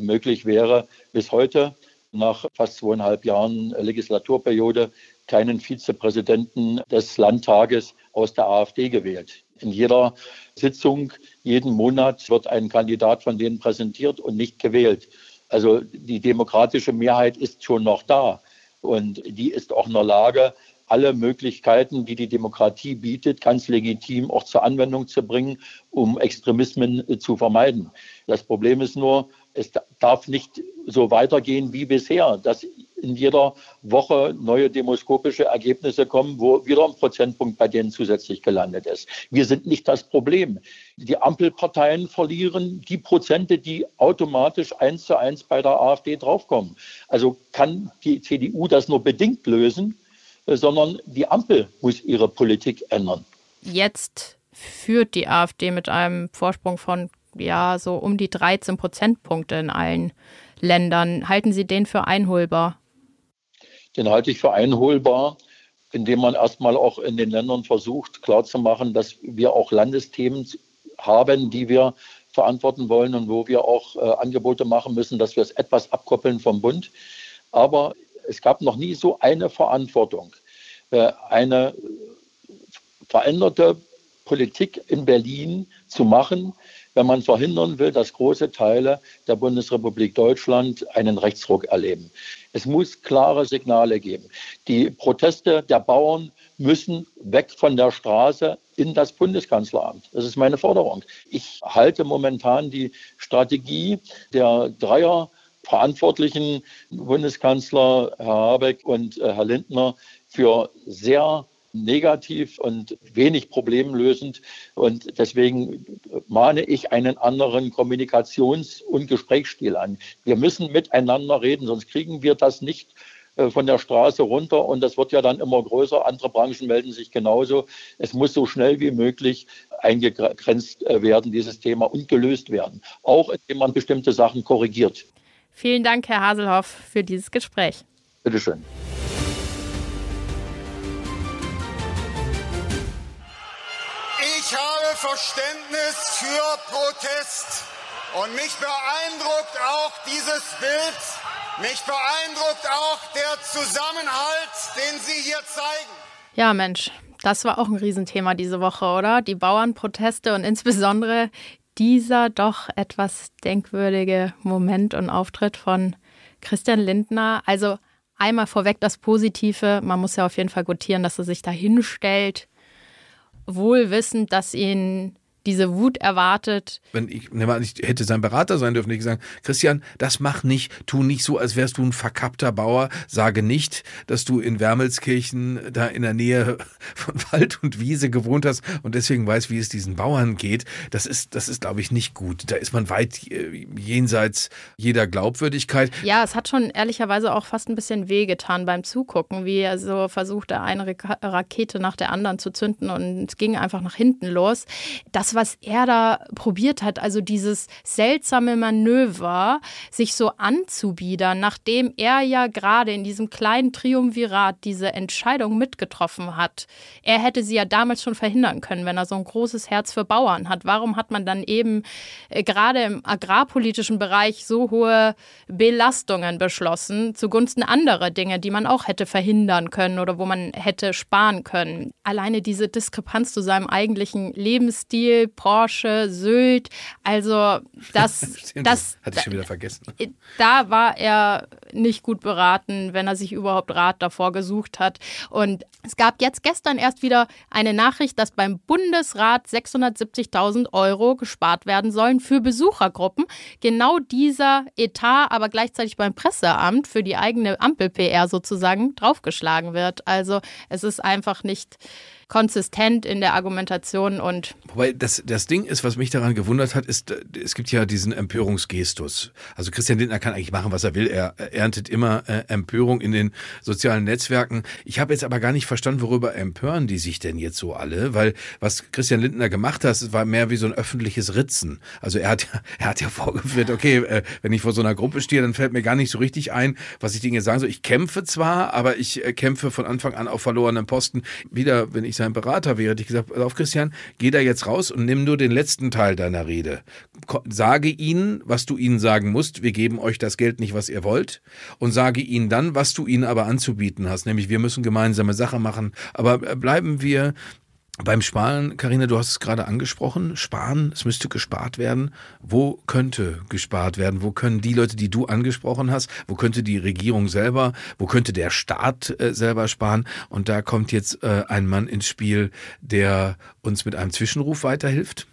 möglich wäre, bis heute nach fast zweieinhalb Jahren Legislaturperiode keinen Vizepräsidenten des Landtages aus der AfD gewählt. In jeder Sitzung, jeden Monat wird ein Kandidat von denen präsentiert und nicht gewählt. Also die demokratische Mehrheit ist schon noch da und die ist auch in der Lage, alle Möglichkeiten, die die Demokratie bietet, ganz legitim auch zur Anwendung zu bringen, um Extremismen zu vermeiden. Das Problem ist nur, es darf nicht so weitergehen wie bisher, dass in jeder Woche neue demoskopische Ergebnisse kommen, wo wieder ein Prozentpunkt bei denen zusätzlich gelandet ist. Wir sind nicht das Problem. Die Ampelparteien verlieren die Prozente, die automatisch eins zu eins bei der AfD draufkommen. Also kann die CDU das nur bedingt lösen, äh, sondern die Ampel muss ihre Politik ändern. Jetzt führt die AfD mit einem Vorsprung von ja so um die 13 Prozentpunkte in allen Ländern. Halten Sie den für einholbar? Den halte ich für einholbar, indem man erstmal auch in den Ländern versucht klarzumachen, dass wir auch Landesthemen haben, die wir verantworten wollen und wo wir auch äh, Angebote machen müssen, dass wir es etwas abkoppeln vom Bund. Aber es gab noch nie so eine Verantwortung, äh, eine veränderte Politik in Berlin zu machen, wenn man verhindern will, dass große Teile der Bundesrepublik Deutschland einen Rechtsruck erleben. Es muss klare Signale geben. Die Proteste der Bauern müssen weg von der Straße in das Bundeskanzleramt. Das ist meine Forderung. Ich halte momentan die Strategie der Dreier Verantwortlichen, Bundeskanzler Herr Habeck und äh, Herr Lindner, für sehr negativ und wenig problemlösend. Und deswegen mahne ich einen anderen Kommunikations- und Gesprächsstil an. Wir müssen miteinander reden, sonst kriegen wir das nicht äh, von der Straße runter und das wird ja dann immer größer. Andere Branchen melden sich genauso. Es muss so schnell wie möglich eingegrenzt äh, werden, dieses Thema, und gelöst werden. Auch indem man bestimmte Sachen korrigiert. Vielen Dank, Herr Haselhoff, für dieses Gespräch. Bitte schön. Verständnis für Protest. Und mich beeindruckt auch dieses Bild. Mich beeindruckt auch der Zusammenhalt, den Sie hier zeigen. Ja, Mensch, das war auch ein Riesenthema diese Woche, oder? Die Bauernproteste und insbesondere dieser doch etwas denkwürdige Moment und Auftritt von Christian Lindner. Also einmal vorweg das Positive. Man muss ja auf jeden Fall gutieren, dass er sich da hinstellt wohl wissend, dass ihn diese Wut erwartet. Wenn ich, ich hätte sein Berater sein dürfen, ich sagen, Christian, das mach nicht, tu nicht so, als wärst du ein verkappter Bauer, sage nicht, dass du in Wermelskirchen da in der Nähe von Wald und Wiese gewohnt hast und deswegen weißt, wie es diesen Bauern geht. Das ist, das ist, glaube ich, nicht gut. Da ist man weit äh, jenseits jeder Glaubwürdigkeit. Ja, es hat schon ehrlicherweise auch fast ein bisschen wehgetan beim Zugucken, wie er so versuchte, eine Rakete nach der anderen zu zünden und es ging einfach nach hinten los. Das was er da probiert hat, also dieses seltsame Manöver, sich so anzubiedern, nachdem er ja gerade in diesem kleinen Triumvirat diese Entscheidung mitgetroffen hat. Er hätte sie ja damals schon verhindern können, wenn er so ein großes Herz für Bauern hat. Warum hat man dann eben äh, gerade im agrarpolitischen Bereich so hohe Belastungen beschlossen zugunsten anderer Dinge, die man auch hätte verhindern können oder wo man hätte sparen können? Alleine diese Diskrepanz zu seinem eigentlichen Lebensstil, Porsche, Sylt. Also das, (laughs) Stimmt, das hatte ich schon wieder vergessen. Da war er nicht gut beraten, wenn er sich überhaupt Rat davor gesucht hat. Und es gab jetzt gestern erst wieder eine Nachricht, dass beim Bundesrat 670.000 Euro gespart werden sollen für Besuchergruppen. Genau dieser Etat aber gleichzeitig beim Presseamt für die eigene Ampel-PR sozusagen draufgeschlagen wird. Also es ist einfach nicht konsistent in der Argumentation und. Wobei das, das Ding ist, was mich daran gewundert hat, ist, es gibt ja diesen Empörungsgestus. Also Christian Lindner kann eigentlich machen, was er will. Er erntet immer äh, Empörung in den sozialen Netzwerken. Ich habe jetzt aber gar nicht verstanden, worüber empören die sich denn jetzt so alle, weil was Christian Lindner gemacht hat, war mehr wie so ein öffentliches Ritzen. Also er hat, (laughs) er hat ja vorgeführt, okay, äh, wenn ich vor so einer Gruppe stehe, dann fällt mir gar nicht so richtig ein, was ich Dinge sagen soll. Ich kämpfe zwar, aber ich äh, kämpfe von Anfang an auf verlorenen Posten. Wieder, wenn ich sein Berater wäre, hätte ich gesagt, auf Christian, geh da jetzt raus und nimm nur den letzten Teil deiner Rede. Sage ihnen, was du ihnen sagen musst, wir geben euch das Geld nicht, was ihr wollt, und sage ihnen dann, was du ihnen aber anzubieten hast, nämlich wir müssen gemeinsame Sache machen, aber bleiben wir beim Sparen, Karina, du hast es gerade angesprochen, sparen, es müsste gespart werden. Wo könnte gespart werden? Wo können die Leute, die du angesprochen hast, wo könnte die Regierung selber, wo könnte der Staat äh, selber sparen? Und da kommt jetzt äh, ein Mann ins Spiel, der uns mit einem Zwischenruf weiterhilft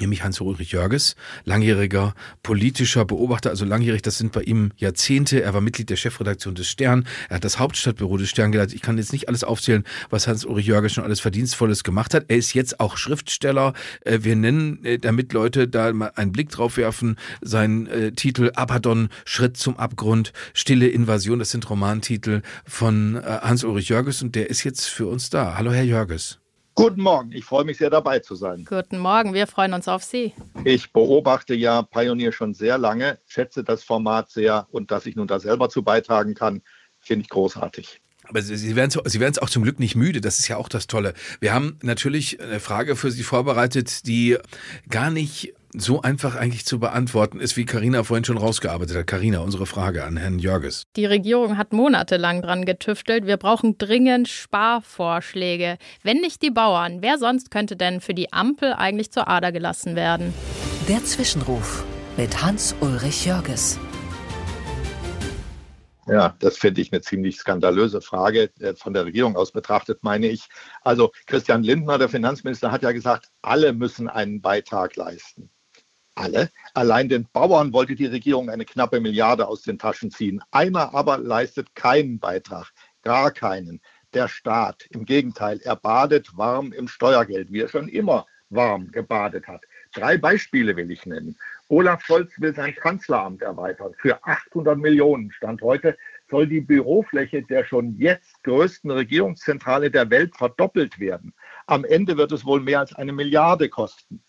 nämlich Hans-Ulrich Jörges, langjähriger politischer Beobachter, also langjährig, das sind bei ihm Jahrzehnte. Er war Mitglied der Chefredaktion des Stern, er hat das Hauptstadtbüro des Stern geleitet. Ich kann jetzt nicht alles aufzählen, was Hans-Ulrich Jörges schon alles Verdienstvolles gemacht hat. Er ist jetzt auch Schriftsteller. Äh, wir nennen, äh, damit Leute da mal einen Blick drauf werfen, seinen äh, Titel Abaddon, Schritt zum Abgrund, Stille Invasion, das sind Romantitel von Hans-Ulrich Jörges und der ist jetzt für uns da. Hallo, Herr Jörges. Guten Morgen, ich freue mich sehr dabei zu sein. Guten Morgen, wir freuen uns auf Sie. Ich beobachte ja Pioneer schon sehr lange, schätze das Format sehr und dass ich nun da selber zu beitragen kann, finde ich großartig. Aber Sie werden, Sie werden es auch zum Glück nicht müde. Das ist ja auch das Tolle. Wir haben natürlich eine Frage für Sie vorbereitet, die gar nicht so einfach eigentlich zu beantworten ist, wie Karina vorhin schon rausgearbeitet hat. Karina, unsere Frage an Herrn Jörges. Die Regierung hat monatelang dran getüftelt. Wir brauchen dringend Sparvorschläge. Wenn nicht die Bauern, wer sonst könnte denn für die Ampel eigentlich zur Ader gelassen werden? Der Zwischenruf mit Hans-Ulrich Jörges. Ja, das finde ich eine ziemlich skandalöse Frage. Äh, von der Regierung aus betrachtet, meine ich. Also Christian Lindner, der Finanzminister, hat ja gesagt, alle müssen einen Beitrag leisten. Alle. Allein den Bauern wollte die Regierung eine knappe Milliarde aus den Taschen ziehen. Einer aber leistet keinen Beitrag, gar keinen. Der Staat. Im Gegenteil, er badet warm im Steuergeld, wie er schon immer warm gebadet hat. Drei Beispiele will ich nennen. Olaf Scholz will sein Kanzleramt erweitern. Für 800 Millionen Stand heute soll die Bürofläche der schon jetzt größten Regierungszentrale der Welt verdoppelt werden. Am Ende wird es wohl mehr als eine Milliarde kosten.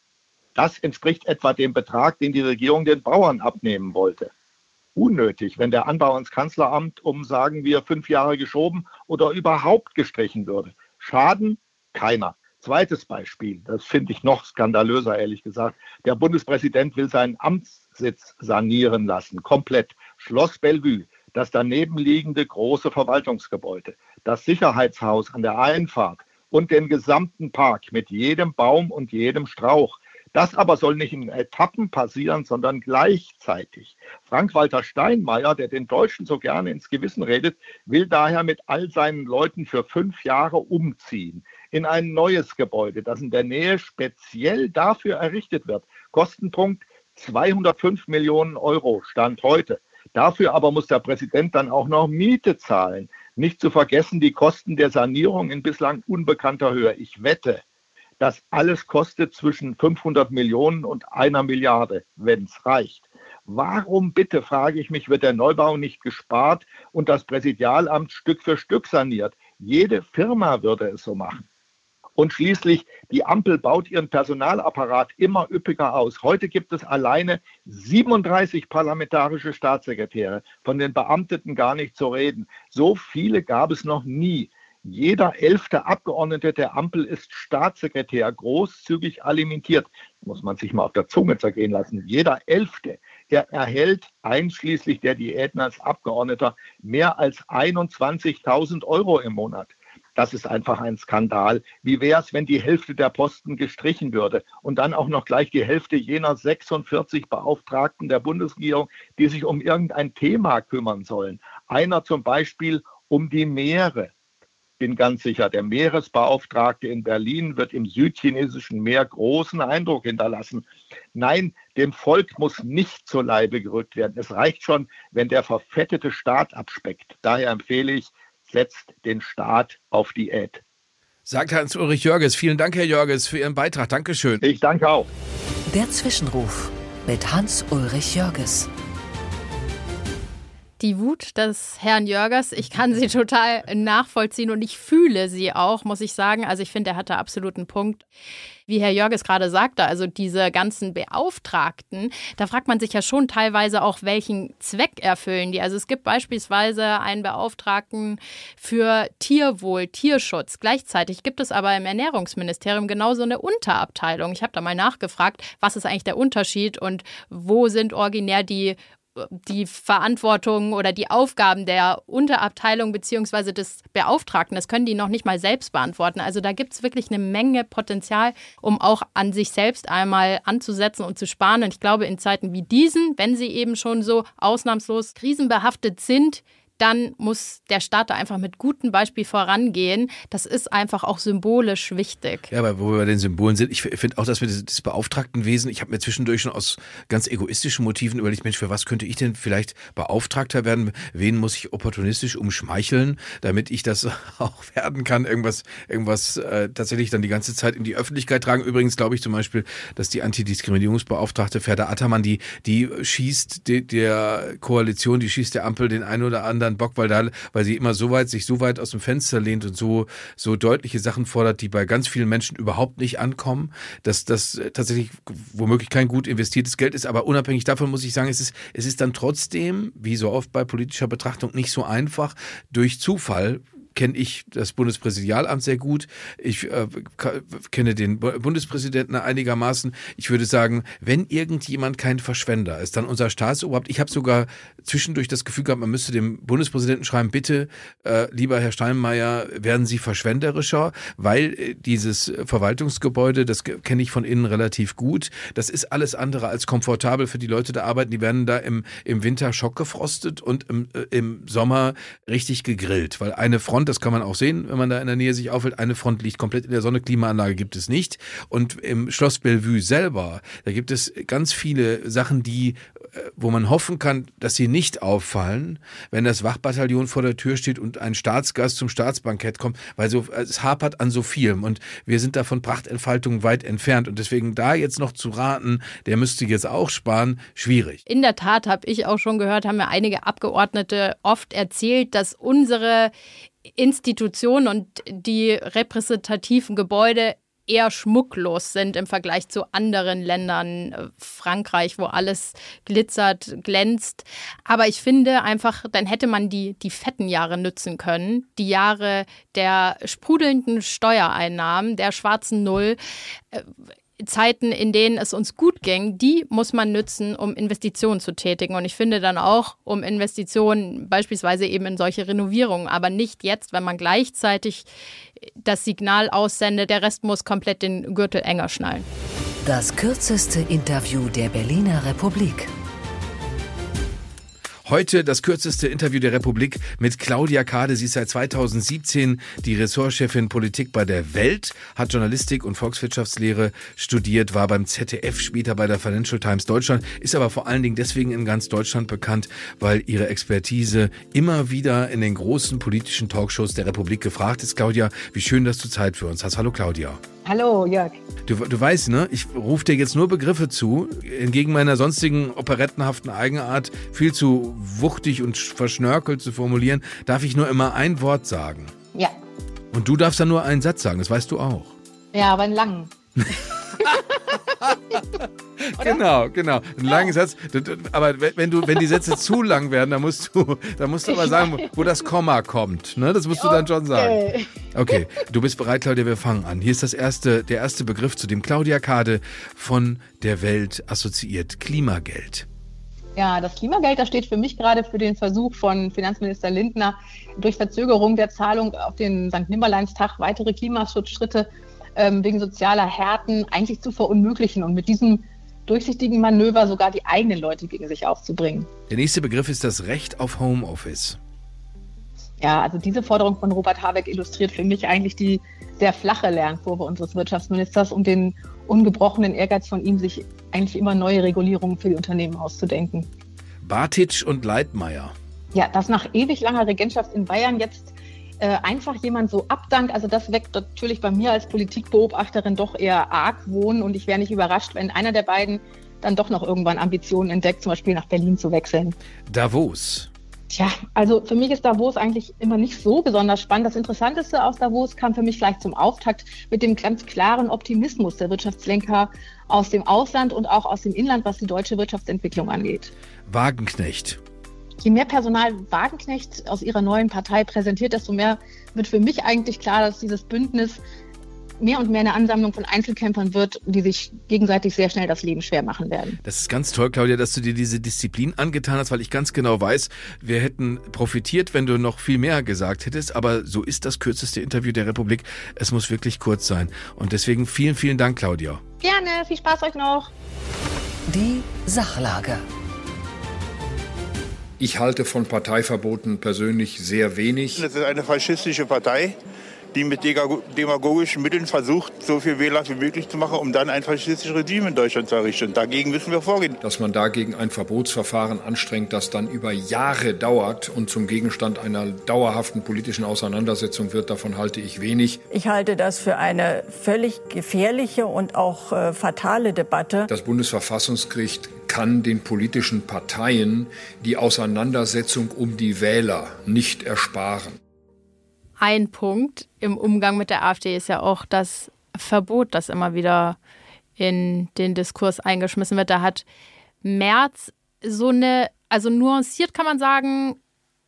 Das entspricht etwa dem Betrag, den die Regierung den Bauern abnehmen wollte. Unnötig, wenn der Anbau ins Kanzleramt um, sagen wir, fünf Jahre geschoben oder überhaupt gestrichen würde. Schaden keiner. Zweites Beispiel, das finde ich noch skandalöser, ehrlich gesagt. Der Bundespräsident will seinen Amtssitz sanieren lassen, komplett. Schloss Bellevue, das daneben liegende große Verwaltungsgebäude, das Sicherheitshaus an der Einfahrt und den gesamten Park mit jedem Baum und jedem Strauch. Das aber soll nicht in Etappen passieren, sondern gleichzeitig. Frank-Walter Steinmeier, der den Deutschen so gerne ins Gewissen redet, will daher mit all seinen Leuten für fünf Jahre umziehen in ein neues Gebäude, das in der Nähe speziell dafür errichtet wird. Kostenpunkt 205 Millionen Euro, Stand heute. Dafür aber muss der Präsident dann auch noch Miete zahlen. Nicht zu vergessen die Kosten der Sanierung in bislang unbekannter Höhe. Ich wette, das alles kostet zwischen 500 Millionen und einer Milliarde, wenn es reicht. Warum bitte, frage ich mich, wird der Neubau nicht gespart und das Präsidialamt Stück für Stück saniert? Jede Firma würde es so machen. Und schließlich, die Ampel baut ihren Personalapparat immer üppiger aus. Heute gibt es alleine 37 parlamentarische Staatssekretäre, von den Beamteten gar nicht zu reden. So viele gab es noch nie. Jeder elfte Abgeordnete der Ampel ist Staatssekretär, großzügig alimentiert. Muss man sich mal auf der Zunge zergehen lassen. Jeder elfte. Er erhält einschließlich der Diäten als Abgeordneter mehr als 21.000 Euro im Monat. Das ist einfach ein Skandal. Wie wäre es, wenn die Hälfte der Posten gestrichen würde und dann auch noch gleich die Hälfte jener 46 Beauftragten der Bundesregierung, die sich um irgendein Thema kümmern sollen? Einer zum Beispiel um die Meere. Bin ganz sicher, der Meeresbeauftragte in Berlin wird im südchinesischen Meer großen Eindruck hinterlassen. Nein, dem Volk muss nicht zur Leibe gerückt werden. Es reicht schon, wenn der verfettete Staat abspeckt. Daher empfehle ich, setzt den Staat auf Diät. Sagt Hans-Ulrich Jörges. Vielen Dank, Herr Jörges, für Ihren Beitrag. Dankeschön. Ich danke auch. Der Zwischenruf mit Hans-Ulrich Jörges die Wut des Herrn Jörgers, ich kann sie total nachvollziehen und ich fühle sie auch, muss ich sagen. Also ich finde, er hatte absoluten Punkt. Wie Herr Jörges gerade sagte, also diese ganzen Beauftragten, da fragt man sich ja schon teilweise auch, welchen Zweck erfüllen die. Also es gibt beispielsweise einen Beauftragten für Tierwohl, Tierschutz. Gleichzeitig gibt es aber im Ernährungsministerium genauso eine Unterabteilung. Ich habe da mal nachgefragt, was ist eigentlich der Unterschied und wo sind originär die die Verantwortung oder die Aufgaben der Unterabteilung beziehungsweise des Beauftragten, das können die noch nicht mal selbst beantworten. Also da gibt es wirklich eine Menge Potenzial, um auch an sich selbst einmal anzusetzen und zu sparen. Und ich glaube, in Zeiten wie diesen, wenn sie eben schon so ausnahmslos krisenbehaftet sind, dann muss der Staat da einfach mit gutem Beispiel vorangehen. Das ist einfach auch symbolisch wichtig. Ja, aber wo wir bei den Symbolen sind, ich finde auch, dass wir das, das Beauftragtenwesen, ich habe mir zwischendurch schon aus ganz egoistischen Motiven überlegt, Mensch, für was könnte ich denn vielleicht Beauftragter werden? Wen muss ich opportunistisch umschmeicheln, damit ich das (laughs) auch werden kann? Irgendwas, irgendwas äh, tatsächlich dann die ganze Zeit in die Öffentlichkeit tragen. Übrigens glaube ich zum Beispiel, dass die Antidiskriminierungsbeauftragte Ferda Attermann, die, die schießt die, der Koalition, die schießt der Ampel den einen oder anderen anderen Bock, weil da, weil sie immer so weit, sich so weit aus dem Fenster lehnt und so, so deutliche Sachen fordert, die bei ganz vielen Menschen überhaupt nicht ankommen, dass das tatsächlich womöglich kein gut investiertes Geld ist. Aber unabhängig davon muss ich sagen, es ist, es ist dann trotzdem, wie so oft bei politischer Betrachtung, nicht so einfach, durch Zufall kenne ich das Bundespräsidialamt sehr gut. Ich äh, kenne den Bundespräsidenten einigermaßen. Ich würde sagen, wenn irgendjemand kein Verschwender ist, dann unser Staatsoberhaupt. Ich habe sogar zwischendurch das Gefühl gehabt, man müsste dem Bundespräsidenten schreiben, bitte, äh, lieber Herr Steinmeier, werden Sie verschwenderischer, weil äh, dieses Verwaltungsgebäude, das kenne ich von innen relativ gut, das ist alles andere als komfortabel für die Leute, die da arbeiten. Die werden da im, im Winter schockgefrostet und im, äh, im Sommer richtig gegrillt, weil eine Front, das kann man auch sehen, wenn man da in der Nähe sich aufhält, eine Front liegt komplett in der Sonne, Klimaanlage gibt es nicht. Und im Schloss Bellevue selber, da gibt es ganz viele Sachen, die äh, wo man hoffen kann, dass sie nicht auffallen, wenn das Wachbataillon vor der Tür steht und ein Staatsgast zum Staatsbankett kommt, weil so, es hapert an so vielem und wir sind da von Prachtentfaltung weit entfernt und deswegen da jetzt noch zu raten, der müsste jetzt auch sparen, schwierig. In der Tat habe ich auch schon gehört, haben mir einige Abgeordnete oft erzählt, dass unsere Institutionen und die repräsentativen Gebäude eher schmucklos sind im Vergleich zu anderen Ländern, äh, Frankreich, wo alles glitzert, glänzt. Aber ich finde einfach, dann hätte man die, die fetten Jahre nützen können, die Jahre der sprudelnden Steuereinnahmen, der schwarzen Null. Zeiten, in denen es uns gut ging, die muss man nützen, um Investitionen zu tätigen. Und ich finde dann auch, um Investitionen beispielsweise eben in solche Renovierungen, aber nicht jetzt, wenn man gleichzeitig das Signal aussendet, der Rest muss komplett den Gürtel enger schnallen. Das kürzeste Interview der Berliner Republik. Heute das kürzeste Interview der Republik mit Claudia Kade. Sie ist seit 2017 die Ressortchefin Politik bei der Welt, hat Journalistik und Volkswirtschaftslehre studiert, war beim ZDF, später bei der Financial Times Deutschland, ist aber vor allen Dingen deswegen in ganz Deutschland bekannt, weil ihre Expertise immer wieder in den großen politischen Talkshows der Republik gefragt ist. Claudia, wie schön, dass du Zeit für uns hast. Hallo Claudia. Hallo, Jörg. Du, du weißt, ne? Ich rufe dir jetzt nur Begriffe zu, entgegen meiner sonstigen operettenhaften Eigenart, viel zu wuchtig und verschnörkelt zu formulieren, darf ich nur immer ein Wort sagen. Ja. Und du darfst dann nur einen Satz sagen, das weißt du auch. Ja, aber einen langen. (laughs) genau, genau. Ein langer Satz. Aber wenn du, wenn die Sätze (laughs) zu lang werden, dann musst du, dann musst du aber sagen, wo das Komma kommt. Ne? Das musst du dann schon sagen. Okay, du bist bereit, Claudia, wir fangen an. Hier ist das erste, der erste Begriff, zu dem Claudia Kade von der Welt assoziiert. Klimageld. Ja, das Klimageld, das steht für mich gerade für den Versuch von Finanzminister Lindner, durch Verzögerung der Zahlung auf den St. Nimmerleinstag weitere Klimaschutzschritte ähm, wegen sozialer Härten eigentlich zu verunmöglichen und mit diesem durchsichtigen Manöver sogar die eigenen Leute gegen sich aufzubringen. Der nächste Begriff ist das Recht auf Homeoffice. Ja, also diese Forderung von Robert Habeck illustriert für mich eigentlich die sehr flache Lernkurve unseres Wirtschaftsministers und den ungebrochenen Ehrgeiz von ihm, sich eigentlich immer neue Regulierungen für die Unternehmen auszudenken. Bartitsch und Leitmeier. Ja, dass nach ewig langer Regentschaft in Bayern jetzt äh, einfach jemand so abdankt, also das weckt natürlich bei mir als Politikbeobachterin doch eher Argwohn und ich wäre nicht überrascht, wenn einer der beiden dann doch noch irgendwann Ambitionen entdeckt, zum Beispiel nach Berlin zu wechseln. Davos. Tja, also für mich ist Davos eigentlich immer nicht so besonders spannend. Das Interessanteste aus Davos kam für mich vielleicht zum Auftakt mit dem ganz klaren Optimismus der Wirtschaftslenker aus dem Ausland und auch aus dem Inland, was die deutsche Wirtschaftsentwicklung angeht. Wagenknecht je mehr Personal Wagenknecht aus ihrer neuen Partei präsentiert, desto mehr wird für mich eigentlich klar, dass dieses Bündnis mehr und mehr eine Ansammlung von Einzelkämpfern wird, die sich gegenseitig sehr schnell das Leben schwer machen werden. Das ist ganz toll, Claudia, dass du dir diese Disziplin angetan hast, weil ich ganz genau weiß, wir hätten profitiert, wenn du noch viel mehr gesagt hättest, aber so ist das kürzeste Interview der Republik. Es muss wirklich kurz sein. Und deswegen vielen, vielen Dank, Claudia. Gerne, viel Spaß euch noch. Die Sachlage. Ich halte von Parteiverboten persönlich sehr wenig. Das ist eine faschistische Partei, die mit demagogischen Mitteln versucht, so viel Wähler wie möglich zu machen, um dann ein faschistisches Regime in Deutschland zu errichten. Dagegen müssen wir vorgehen. Dass man dagegen ein Verbotsverfahren anstrengt, das dann über Jahre dauert und zum Gegenstand einer dauerhaften politischen Auseinandersetzung wird, davon halte ich wenig. Ich halte das für eine völlig gefährliche und auch äh, fatale Debatte. Das Bundesverfassungsgericht kann den politischen Parteien die Auseinandersetzung um die Wähler nicht ersparen. Ein Punkt im Umgang mit der AfD ist ja auch das Verbot, das immer wieder in den Diskurs eingeschmissen wird. Da hat Merz so eine, also nuanciert kann man sagen,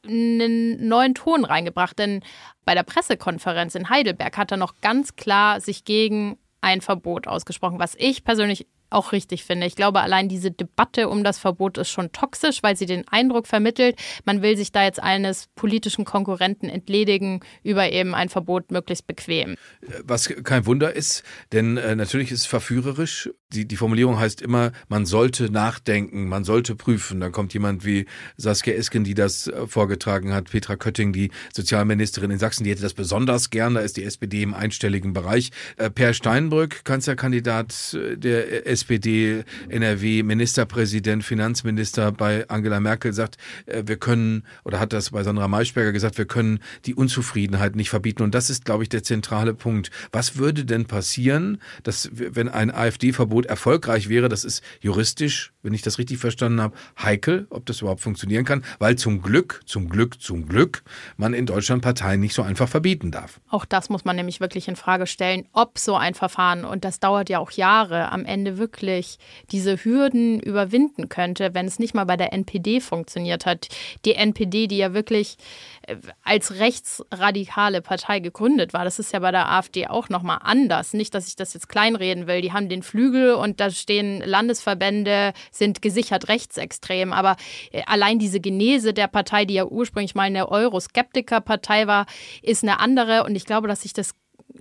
einen neuen Ton reingebracht. Denn bei der Pressekonferenz in Heidelberg hat er noch ganz klar sich gegen ein Verbot ausgesprochen, was ich persönlich auch richtig finde. Ich glaube, allein diese Debatte um das Verbot ist schon toxisch, weil sie den Eindruck vermittelt, man will sich da jetzt eines politischen Konkurrenten entledigen über eben ein Verbot möglichst bequem. Was kein Wunder ist, denn äh, natürlich ist es verführerisch. Die, die Formulierung heißt immer, man sollte nachdenken, man sollte prüfen. Dann kommt jemand wie Saskia Esken, die das äh, vorgetragen hat, Petra Kötting, die Sozialministerin in Sachsen, die hätte das besonders gern. Da ist die SPD im einstelligen Bereich. Äh, per Steinbrück, Kanzlerkandidat äh, der SPD, NRW, Ministerpräsident, Finanzminister bei Angela Merkel sagt, äh, wir können, oder hat das bei Sandra Maischberger gesagt, wir können die Unzufriedenheit nicht verbieten. Und das ist, glaube ich, der zentrale Punkt. Was würde denn passieren, dass, wenn ein AfD-Verbot erfolgreich wäre, das ist juristisch, wenn ich das richtig verstanden habe, heikel, ob das überhaupt funktionieren kann, weil zum Glück, zum Glück, zum Glück man in Deutschland Parteien nicht so einfach verbieten darf. Auch das muss man nämlich wirklich in Frage stellen, ob so ein Verfahren, und das dauert ja auch Jahre, am Ende wirklich wirklich diese Hürden überwinden könnte, wenn es nicht mal bei der NPD funktioniert hat. Die NPD, die ja wirklich äh, als rechtsradikale Partei gegründet war, das ist ja bei der AfD auch nochmal anders. Nicht, dass ich das jetzt kleinreden will. Die haben den Flügel und da stehen Landesverbände, sind gesichert rechtsextrem. Aber äh, allein diese Genese der Partei, die ja ursprünglich mal eine Euroskeptiker-Partei war, ist eine andere. Und ich glaube, dass sich das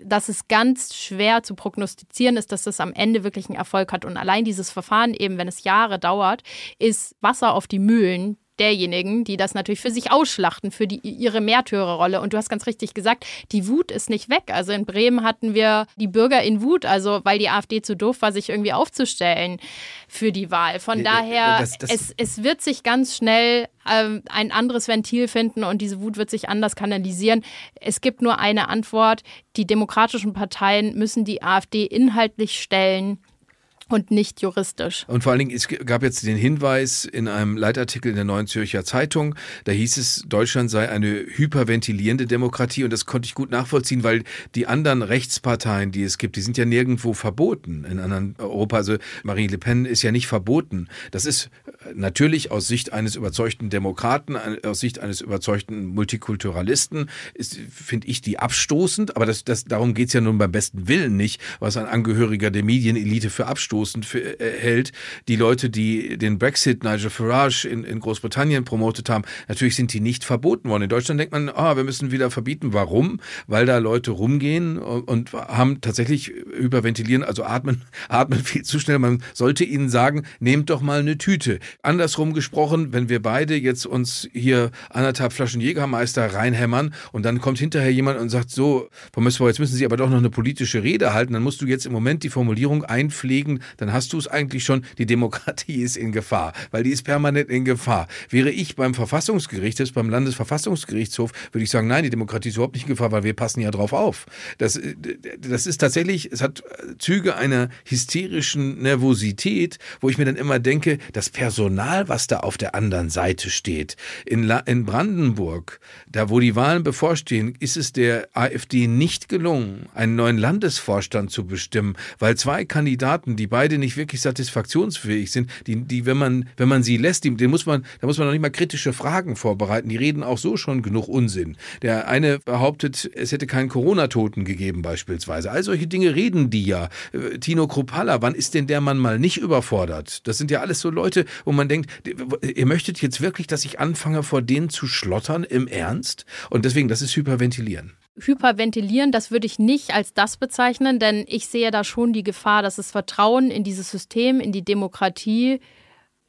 dass es ganz schwer zu prognostizieren ist, dass das am Ende wirklich einen Erfolg hat. Und allein dieses Verfahren, eben wenn es Jahre dauert, ist Wasser auf die Mühlen derjenigen, die das natürlich für sich ausschlachten, für die, ihre Märtyrerrolle. Und du hast ganz richtig gesagt, die Wut ist nicht weg. Also in Bremen hatten wir die Bürger in Wut, also weil die AfD zu doof war, sich irgendwie aufzustellen für die Wahl. Von daher, das, das es, es wird sich ganz schnell ähm, ein anderes Ventil finden und diese Wut wird sich anders kanalisieren. Es gibt nur eine Antwort. Die demokratischen Parteien müssen die AfD inhaltlich stellen und nicht juristisch. Und vor allen Dingen, es gab jetzt den Hinweis in einem Leitartikel in der Neuen Zürcher Zeitung, da hieß es, Deutschland sei eine hyperventilierende Demokratie und das konnte ich gut nachvollziehen, weil die anderen Rechtsparteien, die es gibt, die sind ja nirgendwo verboten in anderen Europa. Also Marine Le Pen ist ja nicht verboten. Das ist natürlich aus Sicht eines überzeugten Demokraten, aus Sicht eines überzeugten Multikulturalisten, finde ich die abstoßend, aber das, das, darum geht es ja nun beim besten Willen nicht, was ein Angehöriger der Medienelite für abstoßend abstoßend für, äh, hält. Die Leute, die den Brexit, Nigel Farage in, in Großbritannien promotet haben, natürlich sind die nicht verboten worden. In Deutschland denkt man, ah, wir müssen wieder verbieten. Warum? Weil da Leute rumgehen und, und haben tatsächlich überventilieren, also atmen, (laughs) atmen viel zu schnell. Man sollte ihnen sagen, nehmt doch mal eine Tüte. Andersrum gesprochen, wenn wir beide jetzt uns hier anderthalb Flaschen Jägermeister reinhämmern und dann kommt hinterher jemand und sagt, so, Frau Mössbauer, jetzt müssen Sie aber doch noch eine politische Rede halten, dann musst du jetzt im Moment die Formulierung einpflegen, dann hast du es eigentlich schon, die Demokratie (laughs) ist in Gefahr, weil die ist permanent in Gefahr. Wäre ich beim Verfassungsgericht, das beim Landesverfassungsgerichtshof, würde ich sagen, nein, die Demokratie ist überhaupt nicht in Gefahr, weil wir passen ja drauf auf. Das, das ist tatsächlich, es hat Züge einer hysterischen Nervosität, wo ich mir dann immer denke, das Personal, was da auf der anderen Seite steht, in, La in Brandenburg, da wo die Wahlen bevorstehen, ist es der AfD nicht gelungen, einen neuen Landesvorstand zu bestimmen, weil zwei Kandidaten, die beide nicht wirklich satisfaktionsfähig sind, die, die wenn man, wenn man sie lässt, die, den muss man, da muss man noch nicht mal kritische Fragen vorbereiten. Die reden auch so schon genug Unsinn. Der eine behauptet, es hätte keinen Corona-Toten gegeben beispielsweise. All solche Dinge reden die ja. Äh, Tino Kruppalla, wann ist denn der Mann mal nicht überfordert? Das sind ja alles so Leute, wo man denkt, ihr möchtet jetzt wirklich, dass ich anfange, vor denen zu schlottern im Ernst? Und deswegen, das ist Hyperventilieren hyperventilieren, das würde ich nicht als das bezeichnen, denn ich sehe da schon die Gefahr, dass das Vertrauen in dieses System, in die Demokratie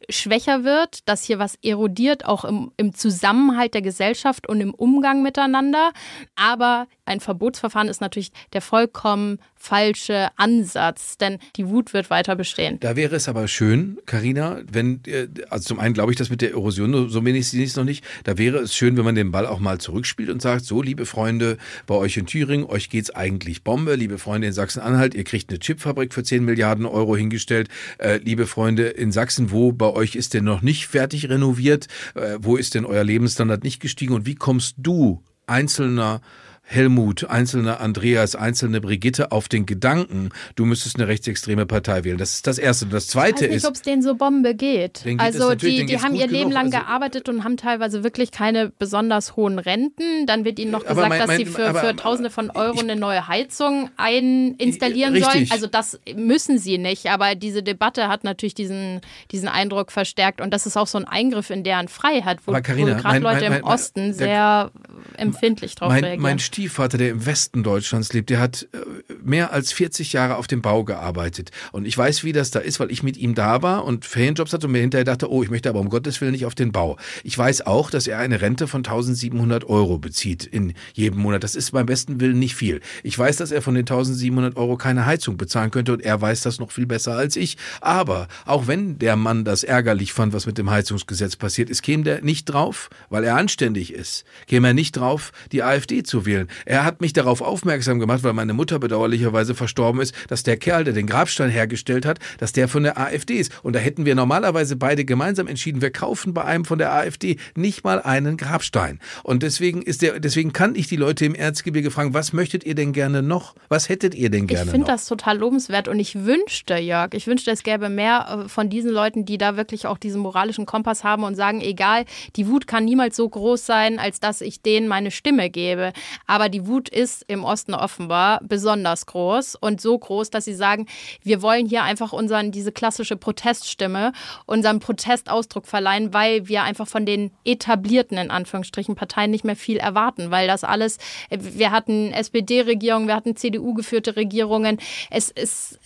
schwächer wird, dass hier was erodiert, auch im, im Zusammenhalt der Gesellschaft und im Umgang miteinander. Aber ein Verbotsverfahren ist natürlich der vollkommen falsche Ansatz, denn die Wut wird weiter bestehen. Da wäre es aber schön, Karina, wenn, äh, also zum einen glaube ich, das mit der Erosion, so wenigstens noch nicht, da wäre es schön, wenn man den Ball auch mal zurückspielt und sagt, so, liebe Freunde, bei euch in Thüringen, euch geht's eigentlich Bombe, liebe Freunde in Sachsen-Anhalt, ihr kriegt eine Chipfabrik für 10 Milliarden Euro hingestellt, äh, liebe Freunde in Sachsen, wo bei euch ist denn noch nicht fertig renoviert, äh, wo ist denn euer Lebensstandard nicht gestiegen? Und wie kommst du, einzelner Helmut, einzelne Andreas, einzelne Brigitte auf den Gedanken, du müsstest eine rechtsextreme Partei wählen. Das ist das Erste. Und das Zweite ich weiß nicht, ob es denen so Bombe geht. geht also die, die haben ihr Leben genug. lang Also- gearbeitet und haben teilweise wirklich keine besonders hohen Renten. Dann wird ihnen noch gesagt, mein- dass mein- sie für, aber- für Tausende von Euro eine neue Heizung einstallieren sollen. Also das müssen sie nicht. Aber diese Debatte hat natürlich diesen, diesen Eindruck verstärkt. Und das ist auch so ein Eingriff in deren Freiheit, wo, wo gerade Leute mein- im Osten sehr empfindlich drauf Mein, reagieren. mein Stiefvater, der im Westen Deutschlands lebt, der hat äh, mehr als 40 Jahre auf dem Bau gearbeitet. Und ich weiß, wie das da ist, weil ich mit ihm da war und Ferienjobs hatte und mir hinterher dachte, oh, ich möchte aber um Gottes Willen nicht auf den Bau. Ich weiß auch, dass er eine Rente von 1700 Euro bezieht in jedem Monat. Das ist beim besten Willen nicht viel. Ich weiß, dass er von den 1700 Euro keine Heizung bezahlen könnte und er weiß das noch viel besser als ich. Aber auch wenn der Mann das ärgerlich fand, was mit dem Heizungsgesetz passiert ist, käme der nicht drauf, weil er anständig ist, käme er nicht drauf, die AfD zu wählen. Er hat mich darauf aufmerksam gemacht, weil meine Mutter bedauerlicherweise verstorben ist, dass der Kerl, der den Grabstein hergestellt hat, dass der von der AfD ist. Und da hätten wir normalerweise beide gemeinsam entschieden, wir kaufen bei einem von der AfD nicht mal einen Grabstein. Und deswegen ist der, deswegen kann ich die Leute im Erzgebirge fragen, was möchtet ihr denn gerne noch? Was hättet ihr denn gerne Ich finde das total lobenswert und ich wünschte, Jörg, ich wünschte, es gäbe mehr äh, von diesen Leuten, die da wirklich auch diesen moralischen Kompass haben und sagen, egal, die Wut kann niemals so groß sein, als dass ich denen meine Stimme gebe. Aber die Wut ist im Osten offenbar besonders groß und so groß, dass sie sagen, wir wollen hier einfach unseren, diese klassische Proteststimme, unseren Protestausdruck verleihen, weil wir einfach von den etablierten, in Anführungsstrichen, Parteien nicht mehr viel erwarten, weil das alles, äh, wir hatten SPD-Regierungen, wir hatten CDU-geführte Regierungen. Es ist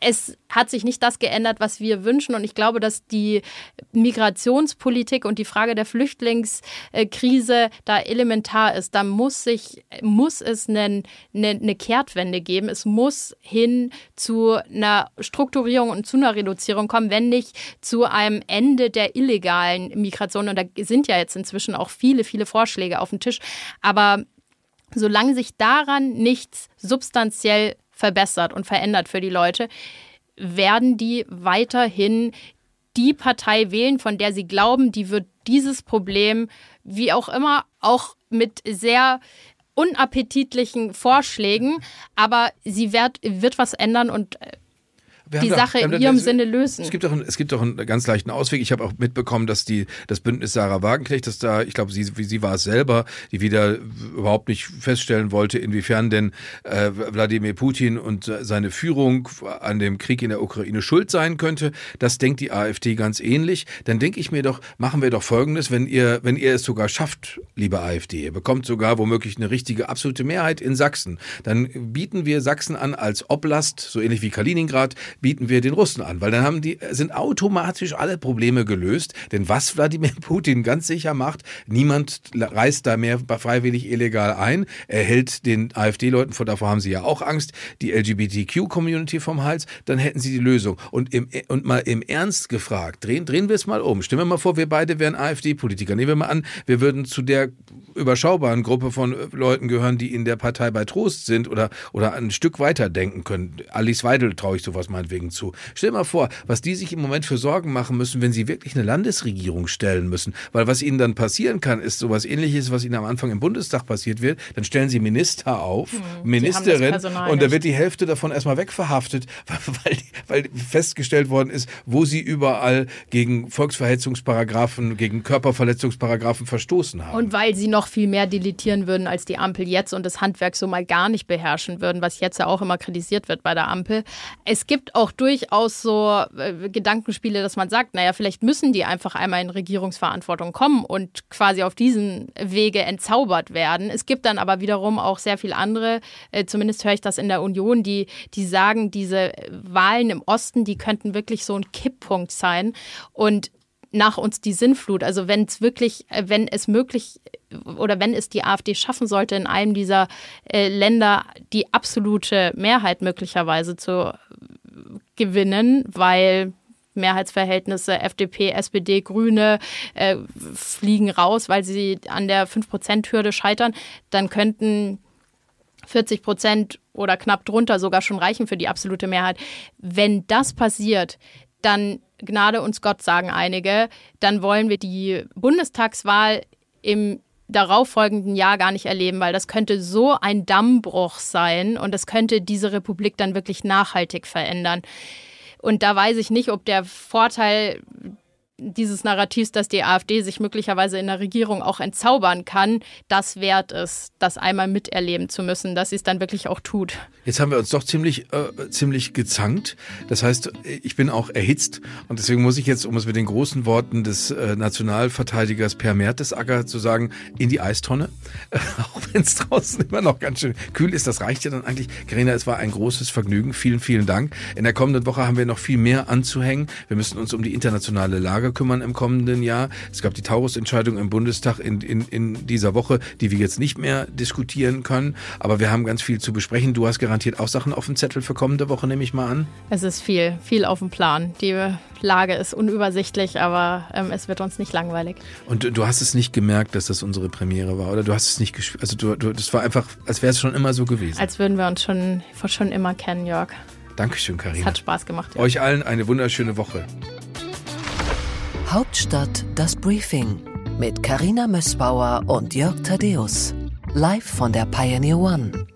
es hat sich nicht das geändert, was wir wünschen. Und ich glaube, dass die Migrationspolitik und die Frage der Flüchtlingskrise da elementar ist. Da muss sich, muss es eine, eine, Kehrtwende geben. Es muss hin zu einer Strukturierung und zu einer Reduzierung kommen, wenn nicht zu einem Ende der illegalen Migration. Und da sind ja jetzt inzwischen auch viele, viele Vorschläge auf dem Tisch. Aber solange sich daran nichts substanziell verbessert und verändert für die Leute, werden die weiterhin die Partei wählen, von der sie glauben, die wird dieses Problem, wie auch immer, auch mit sehr unappetitlichen Vorschlägen, aber sie wird, wird was ändern und äh, die Sache wir in ihrem Sinne lösen. Es gibt doch, einen, es gibt doch einen ganz leichten Ausweg. Ich habe auch mitbekommen, dass die, das Bündnis Sarah Wagenknecht, dass da, ich glaube, sie, wie sie war es selber, die wieder überhaupt nicht feststellen wollte, inwiefern denn äh, Wladimir Putin und seine Führung an dem Krieg in der Ukraine schuld sein könnte. Das denkt die AfD ganz ähnlich. Dann denke ich mir doch, machen wir doch Folgendes, wenn ihr, wenn ihr es sogar schafft, liebe AfD, ihr bekommt sogar womöglich eine richtige absolute Mehrheit in Sachsen, dann bieten wir Sachsen an als Oblast, so ähnlich wie Kaliningrad, bieten wir den Russen an, weil dann haben die, sind automatisch alle Probleme gelöst. Denn was Wladimir (laughs) Putin ganz sicher macht, niemand reist da mehr freiwillig illegal ein. Er hält den AfD-Leuten, vor davor haben sie ja auch Angst, die LGBTQ-Community vom Hals, dann hätten sie die Lösung. Und, im, und mal im Ernst gefragt, drehen, drehen wir es mal um. Stellen wir mal vor, wir beide wären AfD-Politiker. Nehmen wir mal an, wir würden zu der überschaubaren Gruppe von Leuten gehören, die in der Partei bei Trost sind oder, oder ein Stück weiter denken können. Alice Weidel traue ich sowas meinetwegen zu. Stell dir mal vor, was die sich im Moment für Sorgen machen müssen, wenn sie wirklich eine Landesregierung stellen müssen. Weil was ihnen dann passieren kann, ist sowas ähnliches, was ihnen am Anfang im Bundestag passiert wird. Dann stellen sie Minister auf, Ministerin, Personal und da wird die Hälfte davon erstmal wegverhaftet, (laughs) weil, weil festgestellt worden ist, wo sie überall gegen Volksverhetzungsparagraphen, gegen Körperverletzungsparagraphen verstoßen haben. Und weil sie noch viel mehr deletieren würden als die Ampel jetzt und das Handwerk so mal gar nicht beherrschen würden, was jetzt ja auch immer kritisiert wird bei der Ampel. Es gibt auch durchaus so äh, Gedankenspiele, dass man sagt, naja, vielleicht müssen die einfach einmal in Regierungsverantwortung kommen und quasi auf diesen Wege entzaubert werden. Es gibt dann aber wiederum auch sehr viele andere, äh, zumindest höre ich das in der Union, die, die sagen, diese Wahlen im Osten, die könnten wirklich so ein Kipppunkt sein. Und nach uns die Sinnflut. Also wenn es wirklich, äh, wenn es möglich oder wenn es die AfD schaffen sollte, in einem dieser äh, Länder die absolute Mehrheit möglicherweise zu gewinnen, weil Mehrheitsverhältnisse FDP, SPD, Grüne äh, fliegen raus, weil sie an der 5%-Hürde scheitern, dann könnten 40 Prozent oder knapp drunter sogar schon reichen für die absolute Mehrheit. Wenn das passiert, dann Gnade uns Gott, sagen einige, dann wollen wir die Bundestagswahl im darauffolgenden Jahr gar nicht erleben, weil das könnte so ein Dammbruch sein und das könnte diese Republik dann wirklich nachhaltig verändern. Und da weiß ich nicht, ob der Vorteil dieses Narrativs, dass die AfD sich möglicherweise in der Regierung auch entzaubern kann, das wert ist, das einmal miterleben zu müssen, dass sie es dann wirklich auch tut. Jetzt haben wir uns doch ziemlich, äh, ziemlich gezankt. Das heißt, ich bin auch erhitzt und deswegen muss ich jetzt, um es mit den großen Worten des äh, Nationalverteidigers Per Mertesacker zu sagen, in die Eistonne. (laughs) auch wenn es draußen immer noch ganz schön kühl ist, das reicht ja dann eigentlich. Karina, es war ein großes Vergnügen. Vielen, vielen Dank. In der kommenden Woche haben wir noch viel mehr anzuhängen. Wir müssen uns um die internationale Lage Frage kümmern im kommenden Jahr. Es gab die Taurus-Entscheidung im Bundestag in, in, in dieser Woche, die wir jetzt nicht mehr diskutieren können. Aber wir haben ganz viel zu besprechen. Du hast garantiert auch Sachen auf dem Zettel für kommende Woche, nehme ich mal an. Es ist viel, viel auf dem Plan. Die Lage ist unübersichtlich, aber ähm, es wird uns nicht langweilig. Und du, du, hast es nicht gemerkt, dass das unsere Premiere war, oder du hast es nicht gespürt? Also du, du, das war einfach, als wäre es schon immer so gewesen. Als würden wir uns schon, schon immer kennen, Jörg. Dankeschön, Karina. Es hat Spaß gemacht. Jörg. Euch allen eine wunderschöne Woche. Hauptstadt das Briefing mit Karina Mössbauer und Jörg Thaddeus. Live von der Pioneer One.